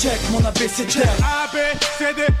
check mon abécédaire.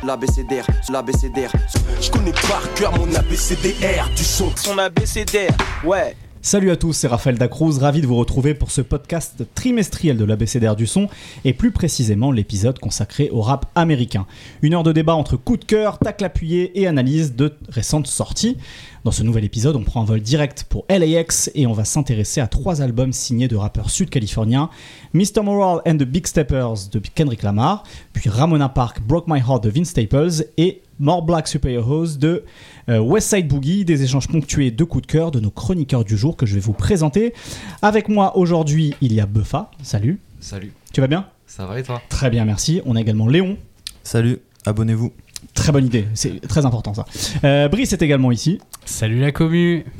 L'ABCDR, l'ABCDR. Je connais par cœur mon abécédaire du son. Son ABCDR, ouais. Salut à tous, c'est Raphaël Dacruz, ravi de vous retrouver pour ce podcast trimestriel de l'ABCDR du son et plus précisément l'épisode consacré au rap américain. Une heure de débat entre coup de cœur, tacle appuyé et analyse de récentes sorties. Dans ce nouvel épisode, on prend un vol direct pour LAX et on va s'intéresser à trois albums signés de rappeurs sud-californiens Mr. Moral and the Big Steppers de Kendrick Lamar, puis Ramona Park Broke My Heart de Vince Staples et More Black Superheroes de euh, West Side Boogie, des échanges ponctués de coups de cœur de nos chroniqueurs du jour que je vais vous présenter. Avec moi aujourd'hui, il y a Buffa. Salut. Salut, Tu vas bien? Ça va et toi? Très bien, merci. On a également Léon. Salut, abonnez-vous. Très bonne idée, c'est très important ça. Euh, Brice est également ici. Salut la commu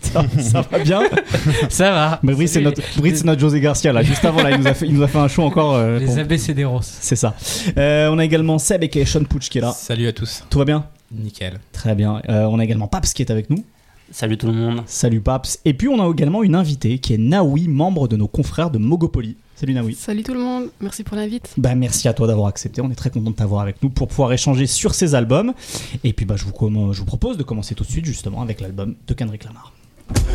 Ça, ça va bien Ça va Mais Brice, c'est notre, Brice, c'est notre José Garcia là. Juste avant, là, il nous a fait, il nous a fait un show encore. euh, les, pour- ABCD Roses. C'est ça. Euh, on a également Seb et Sean Pouch qui est là. Salut à tous. Tout va bien Nickel. Très bien. Euh, on a également Paps qui est avec nous. Salut tout le monde. Salut Paps. Et puis on a également une invitée qui est Naoui, membre de nos confrères de Mogopoly. Salut Naoui. Salut tout le monde, merci pour l'invite. Bah, merci à toi d'avoir accepté. On est très content de t'avoir avec nous pour pouvoir échanger sur ces albums. Et puis bah, je, vous, comm- je vous propose de commencer tout de suite justement avec l'album de Kendrick Lamar.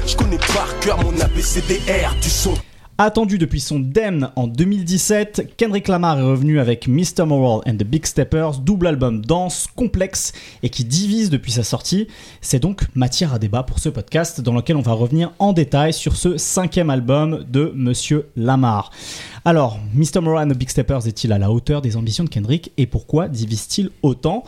Je connais par cœur mon abécédaire du son. Attendu depuis son Demn en 2017, Kendrick Lamar est revenu avec Mr. Moral and the Big Steppers, double album dense, complexe et qui divise depuis sa sortie. C'est donc matière à débat pour ce podcast dans lequel on va revenir en détail sur ce cinquième album de Monsieur Lamar. Alors, Mr. The Big Steppers est-il à la hauteur des ambitions de Kendrick et pourquoi divise-t-il autant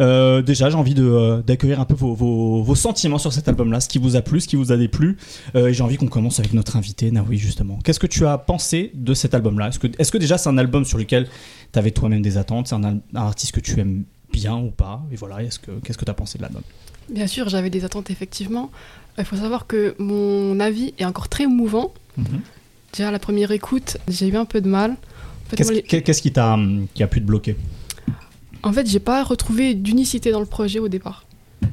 Euh, Déjà, j'ai envie euh, d'accueillir un peu vos, vos- vos sentiments sur cet album-là, ce qui vous a plu, ce qui vous a déplu. Euh, et j'ai envie qu'on commence avec notre invité, Naoui, justement. Qu'est-ce que tu as pensé de cet album-là? Est-ce que, est-ce que déjà c'est un album sur lequel tu avais toi-même des attentes? C'est un, un artiste que tu aimes bien ou pas? Et voilà, est-ce que, qu'est-ce que tu as pensé de l'album? Bien sûr, j'avais des attentes effectivement. Il faut savoir que mon avis est encore très mouvant. Déjà, la première écoute, j'ai eu un peu de mal. En fait, Qu'est-ce, les- qui, t'a, hum, qui a pu te bloquer? En fait, j'ai pas retrouvé d'unicité dans le projet au départ.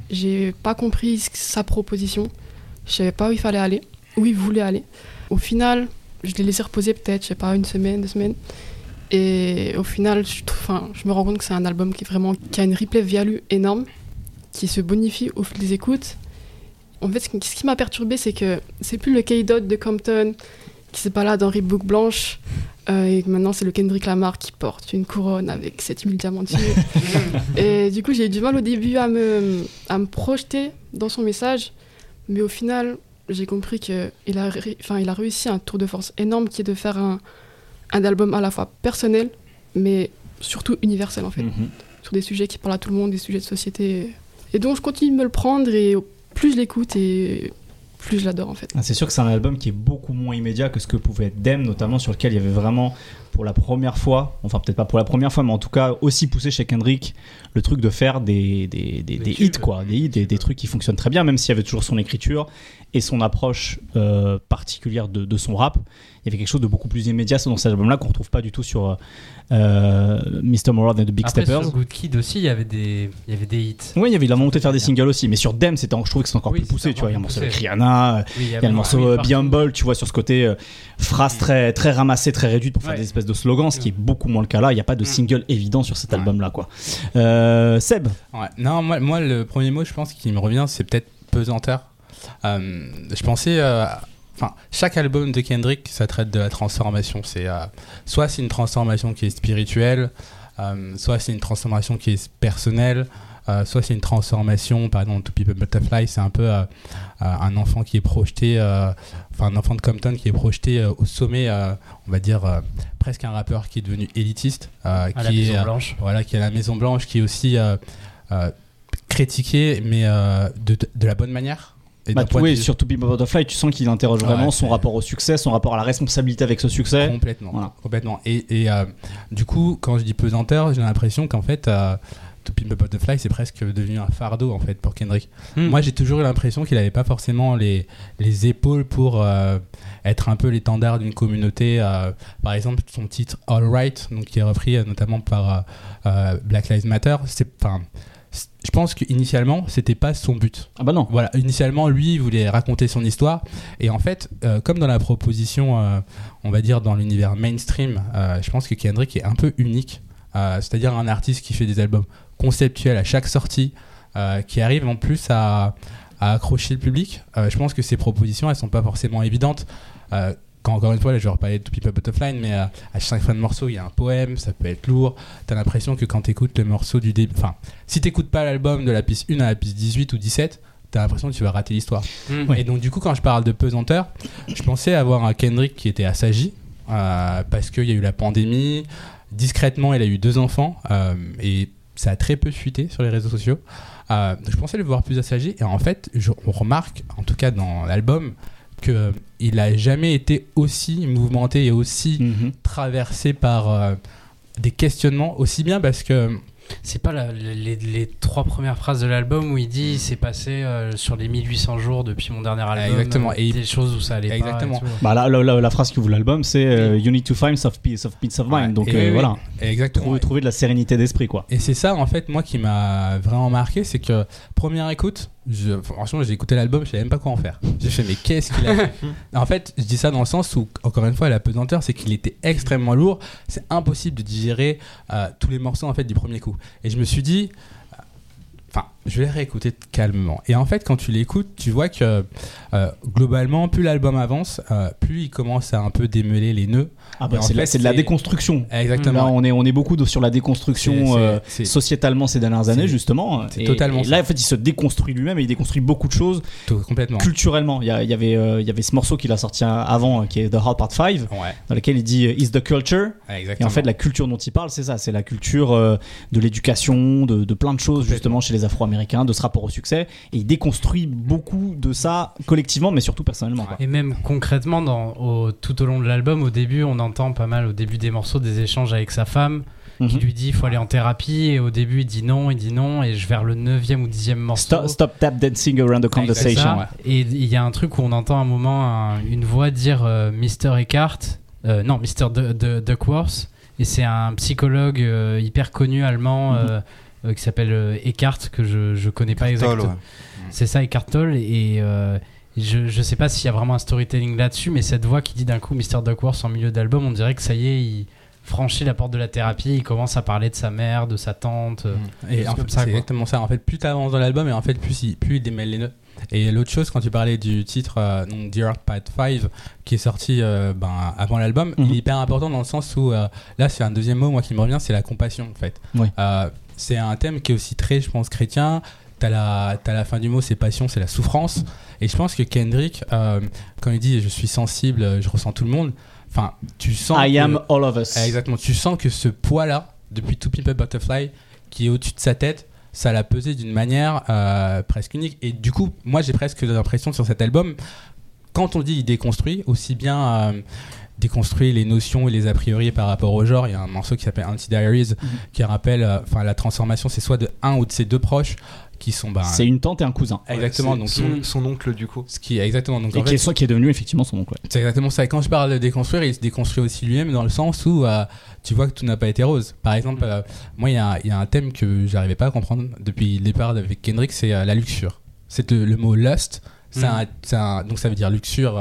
J'ai pas compris sa proposition. Je savais pas où il fallait aller, où il voulait aller. Au final, je l'ai laissé reposer peut-être, je sais pas, une semaine, deux semaines. Et au final, je, enfin, je me rends compte que c'est un album qui, est vraiment, qui a une replay value énorme, qui se bonifie au fil des écoutes. En fait, ce qui, ce qui m'a perturbé, c'est que c'est plus le K-Dot de Compton qui se balade en Reebok blanche, euh, et que maintenant c'est le Kendrick Lamar qui porte une couronne avec 7000 diamants dessus. et du coup, j'ai eu du mal au début à me, à me projeter dans son message, mais au final, j'ai compris qu'il a, ré- enfin, il a réussi un tour de force énorme qui est de faire un, un album à la fois personnel, mais surtout universel en fait, Mhm. sur des sujets qui parlent à tout le monde, des sujets de société. Et donc, je continue de me le prendre, et plus je l'écoute, et plus je l'adore en fait. Ah, C'est sûr que c'est un album qui est beaucoup moins immédiat que ce que pouvait être Dem, notamment sur lequel il y avait vraiment, pour la première fois, enfin peut-être pas pour la première fois, mais en tout cas aussi poussé chez Kendrick, le truc de faire des, des, des, des hits, quoi, des hits, des, des trucs qui fonctionnent très bien, même s'il y avait toujours son écriture et son approche euh, particulière de, de son rap. Il y avait quelque chose de beaucoup plus immédiat dans cet album-là qu'on retrouve pas du tout sur euh, Mr. Moral and the Big Après Steppers. sur Good Kid aussi, il y avait des, il y avait des hits. Oui, il y avait la montée de faire des singles aussi, mais sur Dem, c'était, je trouve que c'est encore Oui, plus poussé, tu vois. Il y a un morceau poussé. Rihanna, euh, il y a le morceau euh. Be Humble, tu vois, sur ce côté euh, phrase très, très ramassée, très réduite pour faire Ouais. des espèces de slogans, ce qui est beaucoup moins le cas là. Il n'y a pas de Mm. single évident sur cet Ouais. album-là, quoi. Euh, Seb, Ouais. Non, moi, moi, le premier mot, je pense, qui me revient, c'est peut-être pesanteur. Euh, je pensais. euh, Enfin, chaque album de Kendrick, ça traite de la transformation. C'est euh, soit c'est une transformation qui est spirituelle, euh, soit c'est une transformation qui est personnelle, euh, soit c'est une transformation, par exemple, To People Butterfly, c'est un peu un enfant qui est projeté, enfin un enfant de Compton qui est projeté au sommet, on va dire presque un rappeur qui est devenu élitiste, À la qui est Maison Blanche. voilà, qui est à la Maison Blanche, qui est aussi critiqué, mais de, de la bonne manière. Et bah, oui, vue- sur To Be Butterfly, tu sens qu'il interroge vraiment Ouais, son rapport au succès, son rapport à la responsabilité avec ce succès. Complètement. Voilà. complètement. Et, et, euh, du coup, quand je dis pesanteur, j'ai l'impression qu'en fait, euh, To Pimp a Butterfly, c'est presque devenu un fardeau en fait pour Kendrick. Hmm. Moi, j'ai toujours eu l'impression qu'il n'avait pas forcément les, les épaules pour euh, être un peu l'étendard d'une communauté. euh, par exemple, son titre All Right, donc qui est repris euh, notamment par Black Lives Matter, c'est je pense qu'initialement, c'était pas son but. Ah bah non. Voilà, initialement, lui, il voulait raconter son histoire. Et en fait, euh, comme dans la proposition, euh, on va dire dans l'univers mainstream, euh, je pense que Kendrick est un peu unique. C'est-à-dire un artiste qui fait des albums conceptuels à chaque sortie, qui arrive en plus à, à accrocher le public. Je pense que ses propositions, elles sont pas forcément évidentes. Quand, encore une fois, là, je vais reparler de To People Butterfly, mais euh, à chaque fin de morceau, il y a un poème, ça peut être lourd. T'as l'impression que quand t'écoutes le morceau du début, enfin, si t'écoutes pas l'album de la piste 1 à la piste 18 ou 17, t'as l'impression que tu vas rater l'histoire. Mm. Et donc, du coup, quand je parle de pesanteur, je pensais avoir un Kendrick qui était assagi, euh, parce qu'il y a eu la pandémie. Discrètement, il a eu deux enfants, euh, et ça a très peu fuité sur les réseaux sociaux. Euh, donc je pensais le voir plus assagi, et en fait, je- on remarque, en tout cas dans l'album, qu'il a jamais été aussi mouvementé et aussi Mhm. traversé par euh, des questionnements, aussi bien parce que C'est pas la- les, les trois premières phrases de l'album où il dit c'est passé euh, sur les 1800 jours depuis mon dernier album. exactement. euh, Et il- des choses où ça allait Exactement. pas. Bah là, la, la- la phrase qui ouvre l'album, c'est euh, You need to find some peace of, peace of mind. Ouais, Donc et euh, oui, oui, voilà, exactement. trouver, trouver de la sérénité d'esprit quoi. Et c'est ça, en fait, moi qui m'a vraiment marqué, c'est que première écoute, je, franchement, j'ai écouté l'album, je savais même pas quoi en faire. J'ai fait, mais qu'est-ce qu'il a fait En fait, je dis ça dans le sens où, encore une fois, la pesanteur, c'est qu'il était extrêmement lourd. C'est impossible de digérer euh, tous les morceaux en fait du premier coup. Et je me suis dit, je vais les réécouter calmement. Et en fait, quand tu l'écoutes, tu vois que euh, globalement, plus l'album avance, euh, plus il commence à un peu démêler les nœuds. Ah bah c'est de la- fait, c'est de la déconstruction. Exactement. Là, on est, on est beaucoup de- sur la déconstruction C'est- euh, c'est- sociétalement ces dernières années, justement. c'est Et- totalement Et là, en fait, il se déconstruit lui-même et il déconstruit beaucoup de choses tout- complètement. culturellement. Il y, avait, il y avait ce morceau qu'il a sorti avant, qui est The Hard Part 5, Ouais, dans lequel il dit Is the culture. Et en fait, la culture dont il parle, c'est ça, c'est la culture de l'éducation, de, de plein de choses justement chez les Afro-Américains, de ce rapport au succès. Et il déconstruit beaucoup de ça collectivement, mais surtout personnellement. quoi. Et même concrètement, dans, au- tout au long de l'album, au début, on entend pas mal au début des morceaux des échanges avec sa femme qui Mhm. lui dit il faut aller en thérapie. Et au début, il dit non, il dit non. Et je- vers le neuvième ou dixième morceau. Stop, stop tap dancing around the conversation. ouais. Et il y a un truc où on entend un moment un- une voix dire euh, Mr. Eckhart, euh, non, Mr. Du- Du- Duckworth, et c'est un psychologue euh, hyper connu allemand Mhm. euh, qui s'appelle euh, Eckhart, que je, je connais pas exactement. ouais. C'est ça, Eckhart Tolle, et euh, je, je sais pas s'il y a vraiment un storytelling là-dessus, mais cette voix qui dit d'un coup Mr. Duckworth en milieu d'album, on dirait que ça y est, il franchit la porte de la thérapie, il commence à parler de sa mère, de sa tante. euh, Et en fait, ça, c'est exactement ça. En fait, plus tu avances dans l'album, et en fait, plus il, plus il démêle les nœuds. Et l'autre chose, quand tu parlais du titre euh, donc Dear Heart Part 5, qui est sorti euh, ben, avant l'album, Mhm. il est hyper important dans le sens où, euh, là, c'est un deuxième mot, moi, qui me revient, c'est la compassion, en fait. Ouais. C'est un thème qui est aussi très, je pense, chrétien. T'as la, t'as la fin du mot, c'est passion, c'est la souffrance. Et je pense que Kendrick, euh, quand il dit je suis sensible, je ressens tout le monde, enfin, tu sens. I que- am all of us. Exactement. Tu sens que ce poids-là, depuis To Pimp a Butterfly, qui est au-dessus de sa tête, ça l'a pesé d'une manière euh, presque unique. Et du coup, moi, j'ai presque l'impression sur cet album, quand on dit il déconstruit, aussi bien euh, déconstruit les notions et les a priori par rapport au genre. Il y a un morceau qui s'appelle Anti-Diaries Mhm. qui rappelle, euh, enfin, la transformation, c'est soit de un ou de ses deux proches qui sont. Ben, C'est une tante et un cousin. Exactement. Donc, son, son oncle du coup. ce qui est exactement. Donc, Et en qui, fait, est, soit qui est devenu effectivement son oncle. ouais. c'est exactement ça. Et quand je parle de déconstruire, il se déconstruit aussi lui-même dans le sens où euh, tu vois que tout n'a pas été rose. Par exemple, euh, moi, il y, a il y a un thème que j'arrivais pas à comprendre depuis le départ avec Kendrick, c'est euh, la luxure. C'est le, le mot lust. Mm. un- c'est un- donc ça veut dire luxure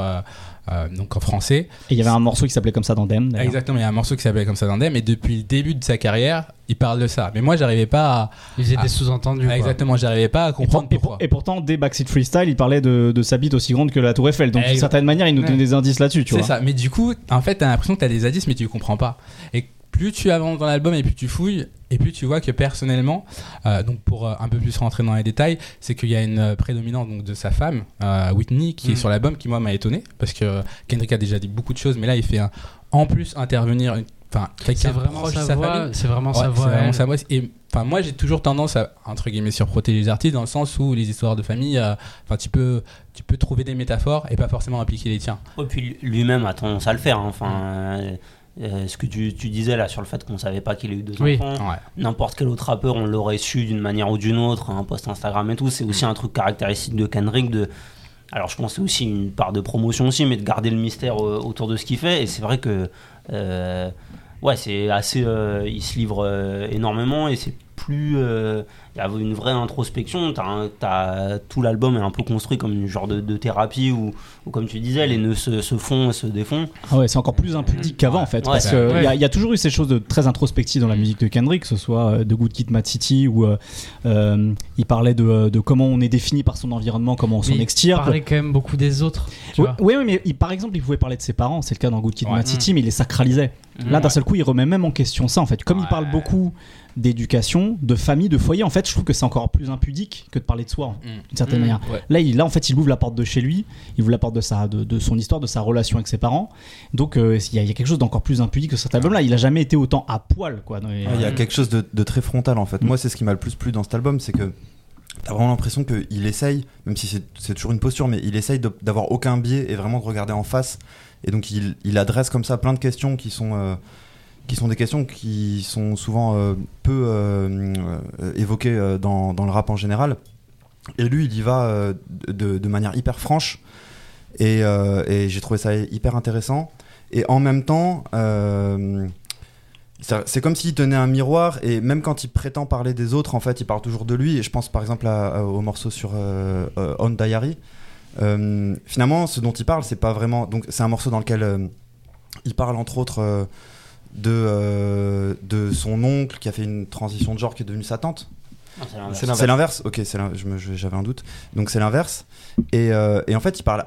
euh, donc en français. Et il y avait un morceau qui s'appelait comme ça dans Dem. d'ailleurs. Exactement, il y a un morceau qui s'appelle comme ça dans Dem et depuis le début de sa carrière, il parle de ça. Mais moi, j'arrivais pas à... Il faisait Ah. des sous-entendus. quoi. Exactement, j'arrivais pas à Et, pour- comprendre et pour- pourquoi. et pourtant, dès Backseat Freestyle, il parlait de, de sa bite aussi grande que la Tour Eiffel. Donc, d'une certaine manière, il nous donne Ouais. des indices là-dessus, tu C'est vois. ça. Mais du coup, en fait, t'as l'impression que t'as des indices, mais tu comprends pas. Et plus tu avances dans l'album et plus tu fouilles, et plus tu vois que personnellement, euh, donc pour euh, un peu plus rentrer dans les détails, c'est qu'il y a une euh, prédominance donc, de sa femme, euh, Whitney, qui est Mm. sur l'album, qui moi m'a étonné, parce que Kendrick a déjà dit beaucoup de choses, mais là il fait un- en plus intervenir, une- enfin, C'est quelqu'un vraiment proche de sa sa voix. C'est vraiment Ouais, sa voix. vraiment elle. sa voix. Et enfin, moi, j'ai toujours tendance à entre guillemets surprotéger les artistes dans le sens où les histoires de famille, euh, enfin, tu peux, tu peux trouver des métaphores et pas forcément appliquer les tiens. Et puis lui-même a tendance à le faire. hein. Enfin, euh, euh, ce que tu, tu disais là sur le fait qu'on savait pas qu'il a eu deux Oui. enfants. Ouais. N'importe quel autre rappeur, on l'aurait su d'une manière ou d'une autre, un post Instagram et tout. C'est aussi un truc caractéristique de Kendrick de. Alors je pense que c'est aussi une part de promotion aussi, mais de garder le mystère euh, autour de ce qu'il fait. Et c'est vrai que euh, ouais, c'est assez. euh, il se livre euh, énormément et c'est plus. euh, il y a une vraie introspection. T'as- tout l'album est un peu construit comme une genre de, de thérapie où, où, comme tu disais, les nœuds se, se font et se défont. Ah ouais, c'est encore plus impudique qu'avant en fait. Ouais, parce qu'il ouais. y, a- y a toujours eu ces choses de très introspectives dans la musique de Kendrick, que ce soit euh, The Good Kid, Mad City, où euh, il parlait de, de comment on est défini par son environnement, comment on s'en Mais il extirpe. parlait quand même beaucoup des autres. Tu Oui, vois. oui, oui, mais il- par exemple, il pouvait parler de ses parents, c'est le cas dans Good Kid, Ouais. Mad City, mais il les sacralisait. Là, d'un seul coup, il remet même en question ça en fait. Comme il parle beaucoup d'éducation, de famille, de foyer, en fait, je trouve que c'est encore plus impudique que de parler de soi, Mm. d'une certaine Mm. manière. Ouais. Là, il, là, en fait, il ouvre la porte de chez lui, il ouvre la porte de, sa, de, de son histoire, de sa relation avec ses parents. Donc, euh, il y, a- il y a quelque chose d'encore plus impudique que cet album-là. Il a jamais été autant à poil, quoi. les- Ouais, Il y a quelque chose de, de très frontal en fait. Mm. Moi, c'est ce qui m'a le plus plu dans cet album, c'est que t'as vraiment l'impression qu'il essaye, même si c'est- c'est toujours une posture, mais il essaye d'avoir aucun biais et vraiment de regarder en face. Et donc, il, il adresse comme ça plein de questions qui sont, euh, qui sont des questions qui sont souvent euh, peu euh, euh, évoquées dans, dans le rap en général. Et lui, il y va de, manière hyper franche. Et, j'ai trouvé ça hyper intéressant. Et en même temps, c'est comme s'il tenait un miroir et même quand il prétend parler des autres, en fait, il parle toujours de lui. Et je pense par exemple au morceau sur euh, On Diary. Finalement, ce dont il parle, c'est pas vraiment. Donc, c'est un morceau dans lequel il parle entre autres de, euh, de son oncle qui a fait une transition de genre qui est devenue sa tante. Non, c'est l'inverse. Ok, j'avais un doute. Donc c'est l'inverse. Et, euh, et en fait, il parle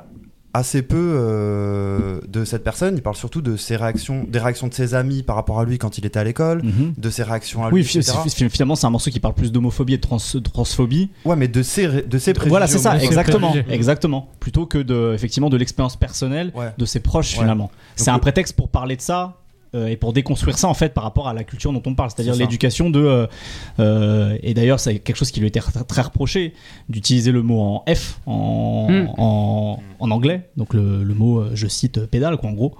assez peu euh, de cette personne. Il parle surtout de ses réactions, des réactions de ses amis par rapport à lui quand il était à l'école, Mhm. de ses réactions à lui, Oui, etc. finalement, c'est un morceau qui parle plus d'homophobie et de, trans- de transphobie. Ouais, mais de ses, de ses préjugés. Voilà, c'est ça, exactement, préjugés. exactement. Plutôt que de, effectivement, de l'expérience personnelle Ouais. de ses proches Ouais. finalement. C'est un prétexte pour parler de ça. Euh, et pour déconstruire ça en fait par rapport à la culture dont on parle, c'est-à-dire l'éducation de euh, euh, et d'ailleurs c'est quelque chose qui lui était très, très reproché d'utiliser le mot en F en, Mm. en, en anglais, donc le, le mot je cite pédale quoi en gros.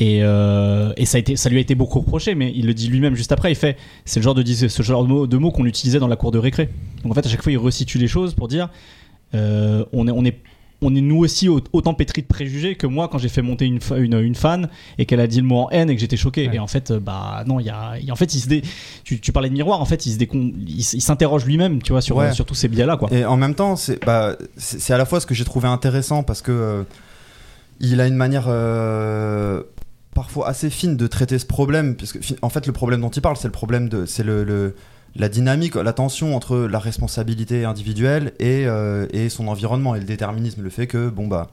Et, euh, et ça, a été, ça lui a été beaucoup reproché, mais il le dit lui-même juste après. Il fait, c'est le genre de ce genre de mots, de mots qu'on utilisait dans la cour de récré. Donc en fait, à chaque fois, il resitue les choses pour dire, euh, on est, on est, on est nous aussi au- autant pétris de préjugés que moi quand j'ai fait monter une, une, une fan et qu'elle a dit le mot en haine et que j'étais choqué. Ouais. Et en fait, euh, bah non, il y a, en fait, il se dé- tu, tu parlais de miroir. En fait, il se décon- il, s- il s'interroge lui-même, tu vois, sur, Ouais. sur tous ces biais-là, quoi. Et en même temps, c'est bah, c'est c'est à la fois ce que j'ai trouvé intéressant parce que euh, il a une manière euh, parfois assez fine de traiter ce problème, puisque en fait le problème dont il parle, c'est le problème de, c'est le, le- la dynamique, la tension entre la responsabilité individuelle et, euh, et son environnement et le déterminisme, le fait que bon bah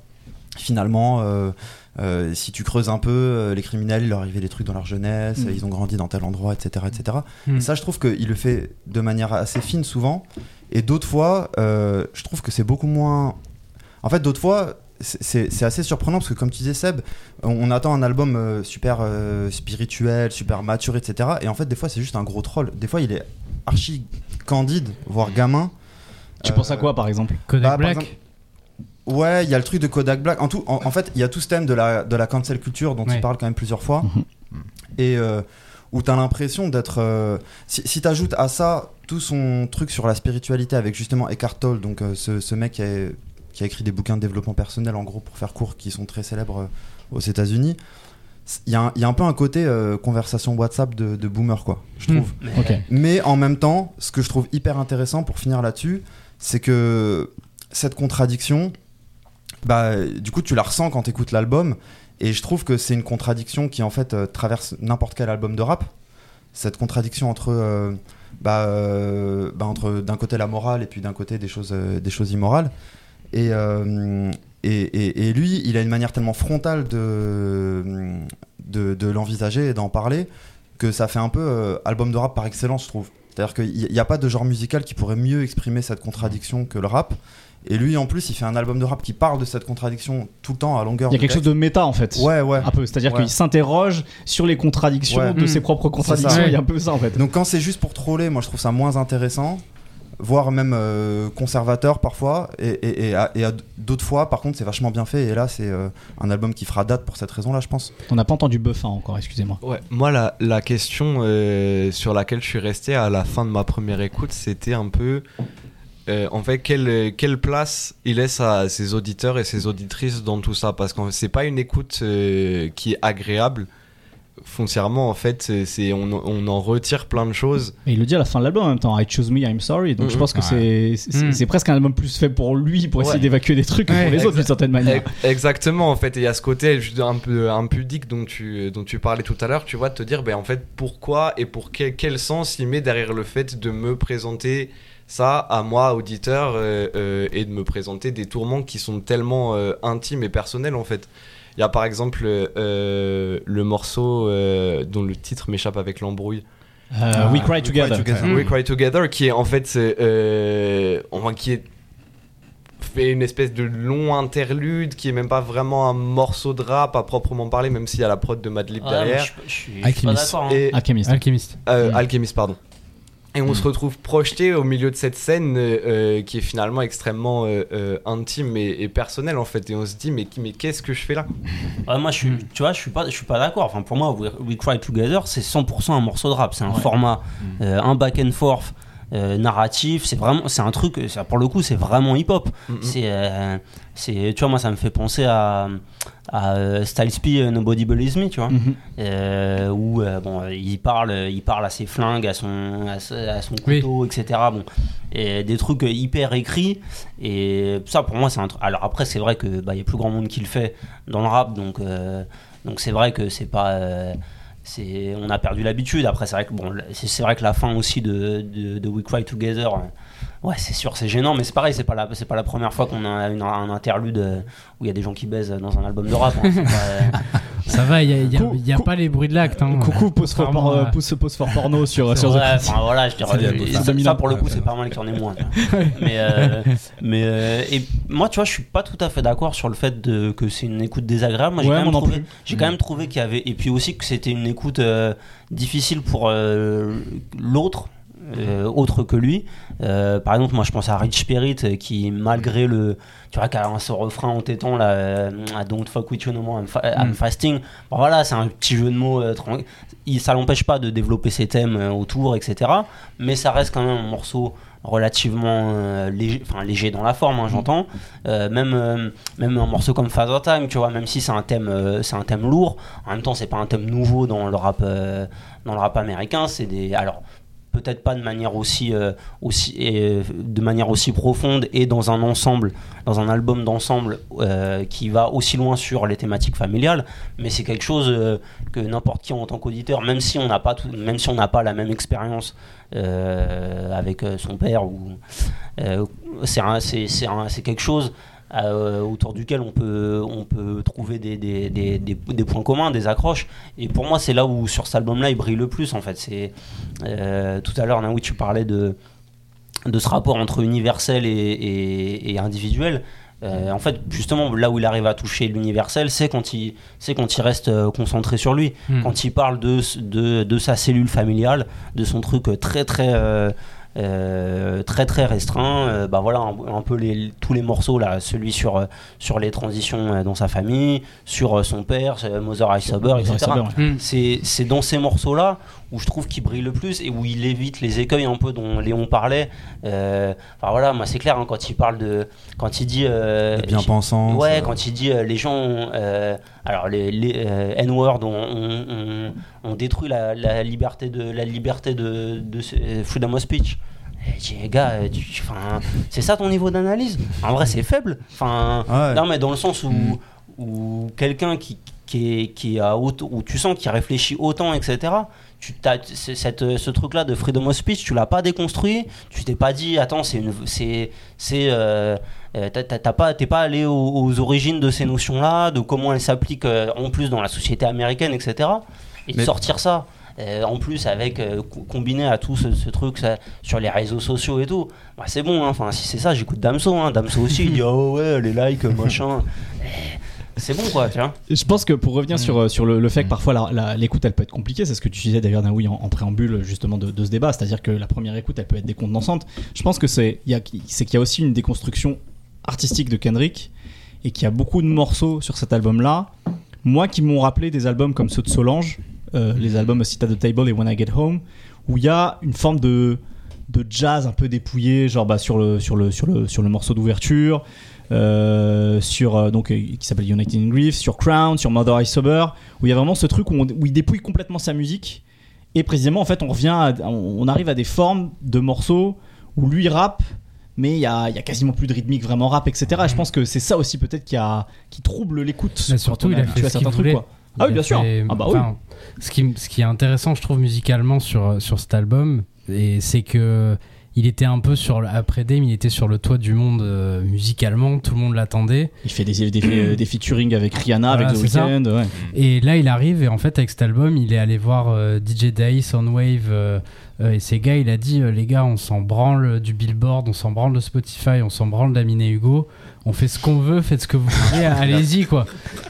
finalement. euh, euh, si tu creuses un peu, les criminels, il leur arrivait des trucs dans leur jeunesse, Mm. ils ont grandi dans tel endroit, etc. etc. Mm. Et ça, je trouve qu'il le fait de manière assez fine souvent. Et d'autres fois, je trouve que c'est beaucoup moins. En fait, d'autres fois, c'est- assez surprenant parce que, comme tu disais, Seb, on, on attend un album euh, super euh, spirituel, super mature, etc. Et en fait, des fois, c'est juste un gros troll. Des fois, il est archi candide, voire gamin. Tu Euh, penses à quoi, par exemple? Kodak bah, par Black. exemple, Ouais, il y a le truc de Kodak Black. En, tout, en, en fait, il y a tout ce thème de la, de la cancel culture dont Ouais. il parle quand même plusieurs fois. Mhm. Et euh, où tu as l'impression d'être. euh, si si tu ajoutes à ça tout son truc sur la spiritualité avec justement Eckhart Tolle, donc euh, ce, ce mec qui a, qui a écrit des bouquins de développement personnel, en gros, pour faire court, qui sont très célèbres euh, aux États-Unis. Il y, a un- il y a un peu un côté euh, conversation WhatsApp de, de boomer, quoi, je Hmm. trouve. Mais- Ok. Mais en même temps, ce que je trouve hyper intéressant pour finir là-dessus, c'est que cette contradiction, bah, du coup, tu la ressens quand tu écoutes l'album. Et je trouve que c'est une contradiction qui, en fait, euh, traverse n'importe quel album de rap. Cette contradiction entre, euh, bah, euh, bah, entre d'un côté la morale et puis d'un côté des choses, euh, des choses immorales. Et, euh, et, et- et lui, il a une manière tellement frontale de, de, de l'envisager et d'en parler que ça fait un peu euh, album de rap par excellence, je trouve. C'est-à-dire qu'il n'y a pas de genre musical qui pourrait mieux exprimer cette contradiction que le rap. Et lui, en plus, il fait un album de rap qui parle de cette contradiction tout le temps à longueur Il y a quelque chose de méta en fait. Ouais, ouais. Un peu, c'est-à-dire Ouais. qu'il s'interroge sur les contradictions Ouais. de Mm. ses propres contradictions. Il y a un peu ça en fait. Donc quand c'est juste pour troller, moi je trouve ça moins intéressant, voire même euh, conservateur parfois. Et, et- et à, d'autres fois, par contre, c'est vachement bien fait. Et là, c'est euh, un album qui fera date pour cette raison-là, je pense. On n'a pas entendu Buffin encore, excusez-moi. Ouais, moi la, la question euh, sur laquelle je suis resté à la fin de ma première écoute, c'était un peu euh, en fait quelle, quelle place il laisse à ses auditeurs et ses auditrices dans tout ça? Parce que c'est pas une écoute euh, qui est agréable foncièrement, en fait, c'est- on, on en retire plein de choses. Et il le dit à la fin de l'album en même temps, I choose me, I'm sorry. Donc je Mhm. pense que c'est c'est Mhm. c'est presque un album plus fait pour lui, pour essayer Ouais. d'évacuer des trucs que Ouais, pour les autres d'une certaine manière. Ex- Exactement, en fait, et il y a ce côté un peu impudique dont tu, dont tu parlais tout à l'heure, tu vois, de te dire, ben, en fait, pourquoi et pour quel, quel sens il met derrière le fait de me présenter ça à moi, auditeur, euh, euh, et de me présenter des tourments qui sont tellement euh, intimes et personnels, en fait. Il y a par exemple euh, le morceau euh, dont le titre m'échappe avec l'embrouille. Euh, We Cry Together. Mm. We Cry Together, qui est en fait, euh, enfin, qui est fait une espèce de long interlude, qui est même pas vraiment un morceau de rap à proprement parler, même s'il y a la prod de Madlib Ouais, mais derrière. je, je je Alchemist. hein. Alchemist. Alchemist. euh, Mm. Alchemist, pardon. Et on se retrouve projeté au milieu de cette scène euh, euh, qui est finalement extrêmement euh, euh, intime et, et personnelle en fait. Et on se dit mais, mais qu'est-ce que je fais là? Ouais, moi, je suis, tu vois, je suis pas, je suis pas d'accord. Enfin, pour moi, We, We Cry Together, c'est 100% un morceau de rap. C'est un format, euh, un back and forth. narratif, c'est vraiment, c'est un truc, ça, pour le coup, c'est vraiment hip-hop. Mhm. C'est, c'est, tu vois, moi, ça me fait penser à, à euh, Styles P, euh, Nobody Believes Me, tu vois, Mhm. euh, où euh, bon, il parle, il parle à ses flingues, à son, à, son Oui. couteau, etc. Bon, et des trucs hyper écrits. Et ça, pour moi, c'est un truc. Alors après, c'est vrai que bah, il y a plus grand monde qui le fait dans le rap, donc euh, donc c'est vrai que c'est pas. On a perdu l'habitude. Après, c'est vrai que bon, c'est, vrai que la fin aussi de, de, de We Cry Together, euh, ouais, c'est sûr, c'est gênant, mais c'est pareil, c'est pas la, c'est pas la première fois qu'on a une- un interlude euh, où il y a des gens qui baisent dans un album de rap. hein. Euh, Ça va, il n'y a, y a- pas les bruits de l'acte. hein. Coucou, pose for, Contrairement por- à- pouce- pose for porno sur, sur enfin, voilà, je dirais, euh, ça, c'est 2001. ça, pour le coup, c'est pas mal qu'il y en ait moins. mais euh, mais euh, et moi, tu vois, je suis pas tout à fait d'accord sur le fait de, que c'est une écoute désagréable. Moi, j'ai Ouais, quand, même trouvé- quand même trouvé qu'il y avait et puis aussi que c'était une écoute euh, difficile pour euh, l'autre. Euh, autre que lui Euh, par exemple moi je pense à Rich Spirit euh, qui malgré le tu vois qui a ce refrain entêtant là euh, don't fuck with you no more I'm, fa- I'm fasting Bon, voilà c'est un petit jeu de mots euh, il, ça l'empêche pas de développer ses thèmes euh, autour, etc. Mais ça reste quand même un morceau relativement euh, léger, enfin léger dans la forme, hein, j'entends. Euh, même euh, même un morceau comme Father Time, tu vois, même si c'est un thème euh, c'est un thème lourd, en même temps c'est pas un thème nouveau dans le rap euh, dans le rap américain. C'est des alors peut-être pas de manière aussi euh, aussi et, de manière aussi profonde et dans un ensemble dans un album d'ensemble euh, qui va aussi loin sur les thématiques familiales mais c'est quelque chose euh, que n'importe qui en tant qu'auditeur même si on n'a pas tout- même si on n'a pas la même expérience euh, avec euh, son père ou euh, c'est quelque chose euh, autour duquel on peut, on peut trouver des, des, des, des- points communs, des accroches. Et pour moi, c'est là où sur cet album-là, il brille le plus. En fait, c'est euh, tout à l'heure, Naoui, tu parlais de de ce rapport entre universel et, et, et individuel. Euh, en fait, justement, là où il arrive à toucher l'universel, c'est quand il, c'est quand il reste euh, concentré sur lui, Hmm. quand il parle de, de, de sa cellule familiale, de son truc très très euh, euh, très très restreint. Euh, bah voilà, un, un peu les, tous les morceaux là, celui sur euh, sur les transitions dans sa famille, sur son père, Mother I Sober, Mother I etc. Ouais. Hmm. C'est c'est dans ces morceaux-là où je trouve qu'il brille le plus et où il évite les écueils un peu dont Léon parlait. Euh, enfin voilà, moi c'est clair hein, quand il parle de, quand il dit euh, bien pensant. Ouais, quand il dit euh, les gens, euh, alors les, les euh, N-word ont, détruit la, la liberté de la liberté de, de euh, freedom of speech. Les gars, euh, c'est ça ton niveau d'analyse? En vrai, c'est faible. Enfin, Ouais. non, mais dans le sens où, où quelqu'un qui, qui, est, qui a autant, où tu sens qu'il réfléchit autant, etc. Tu cette, ce truc-là de freedom of speech, tu l'as pas déconstruit. Tu t'es pas dit, attends, c'est une, c'est, c'est, euh, euh, t'as- pas, t'es pas allé aux, aux origines de ces notions-là, de comment elles s'appliquent euh, en plus dans la société américaine, etc. Et de sortir ça. euh, en plus avec euh, co- combiné à tout ce, ce truc ça, sur les réseaux sociaux et tout bah, c'est bon hein. enfin si c'est ça j'écoute Damso hein. Damso aussi il dit oh ouais les likes machin c'est bon quoi tu vois Je pense que pour revenir Mm. sur, euh, sur le, le fait que Mm. parfois l'écoute elle peut être compliquée, c'est ce que tu disais d'ailleurs Naoui en, en préambule justement de, de ce débat, c'est-à-dire que la première écoute elle peut être décontenançante. Je pense que c'est qu'il y a aussi une déconstruction artistique de Kendrick et qu'il y a beaucoup de morceaux sur cet album-là, moi qui m'ont rappelé des albums comme ceux de Solange, euh, les albums Sit at the Table et When I Get Home, où il y a une forme de de jazz un peu dépouillé, genre bah, sur, le, sur, le, sur, le, sur le morceau d'ouverture. Euh, sur euh, donc euh, qui s'appelle United in Grief, sur Crown, sur Mother I Sober, où il y a vraiment ce truc où, on- où il dépouille complètement sa musique. Et précisément, en fait, on revient, à- on arrive à des formes de morceaux où lui rappe, mais il y y a quasiment plus de rythmique vraiment rap, etc. Et je pense que c'est ça aussi peut-être qui, a, qui trouble l'écoute. Quand surtout, il a fait ce certains trucs, quoi. Ah oui, bien sûr. fait- Ah bah oui. ce, qui, ce qui est intéressant, je trouve, musicalement sur, sur cet album, et c'est que il était un peu sur le- après Dame, il était sur le toit du monde euh, musicalement, tout le monde l'attendait. Il fait des, des, des featuring avec Rihanna, Voilà, avec The. Weeknd. ouais. Et là, il arrive et en fait, avec cet album, il est allé voir euh, DJ Dai, Soundwave euh, euh, et ces gars. Il a dit euh, les gars, on s'en branle du Billboard, on s'en branle de Spotify, on s'en branle d'Amine et Hugo. On fait ce qu'on veut, faites ce que vous voulez, allez-y quoi.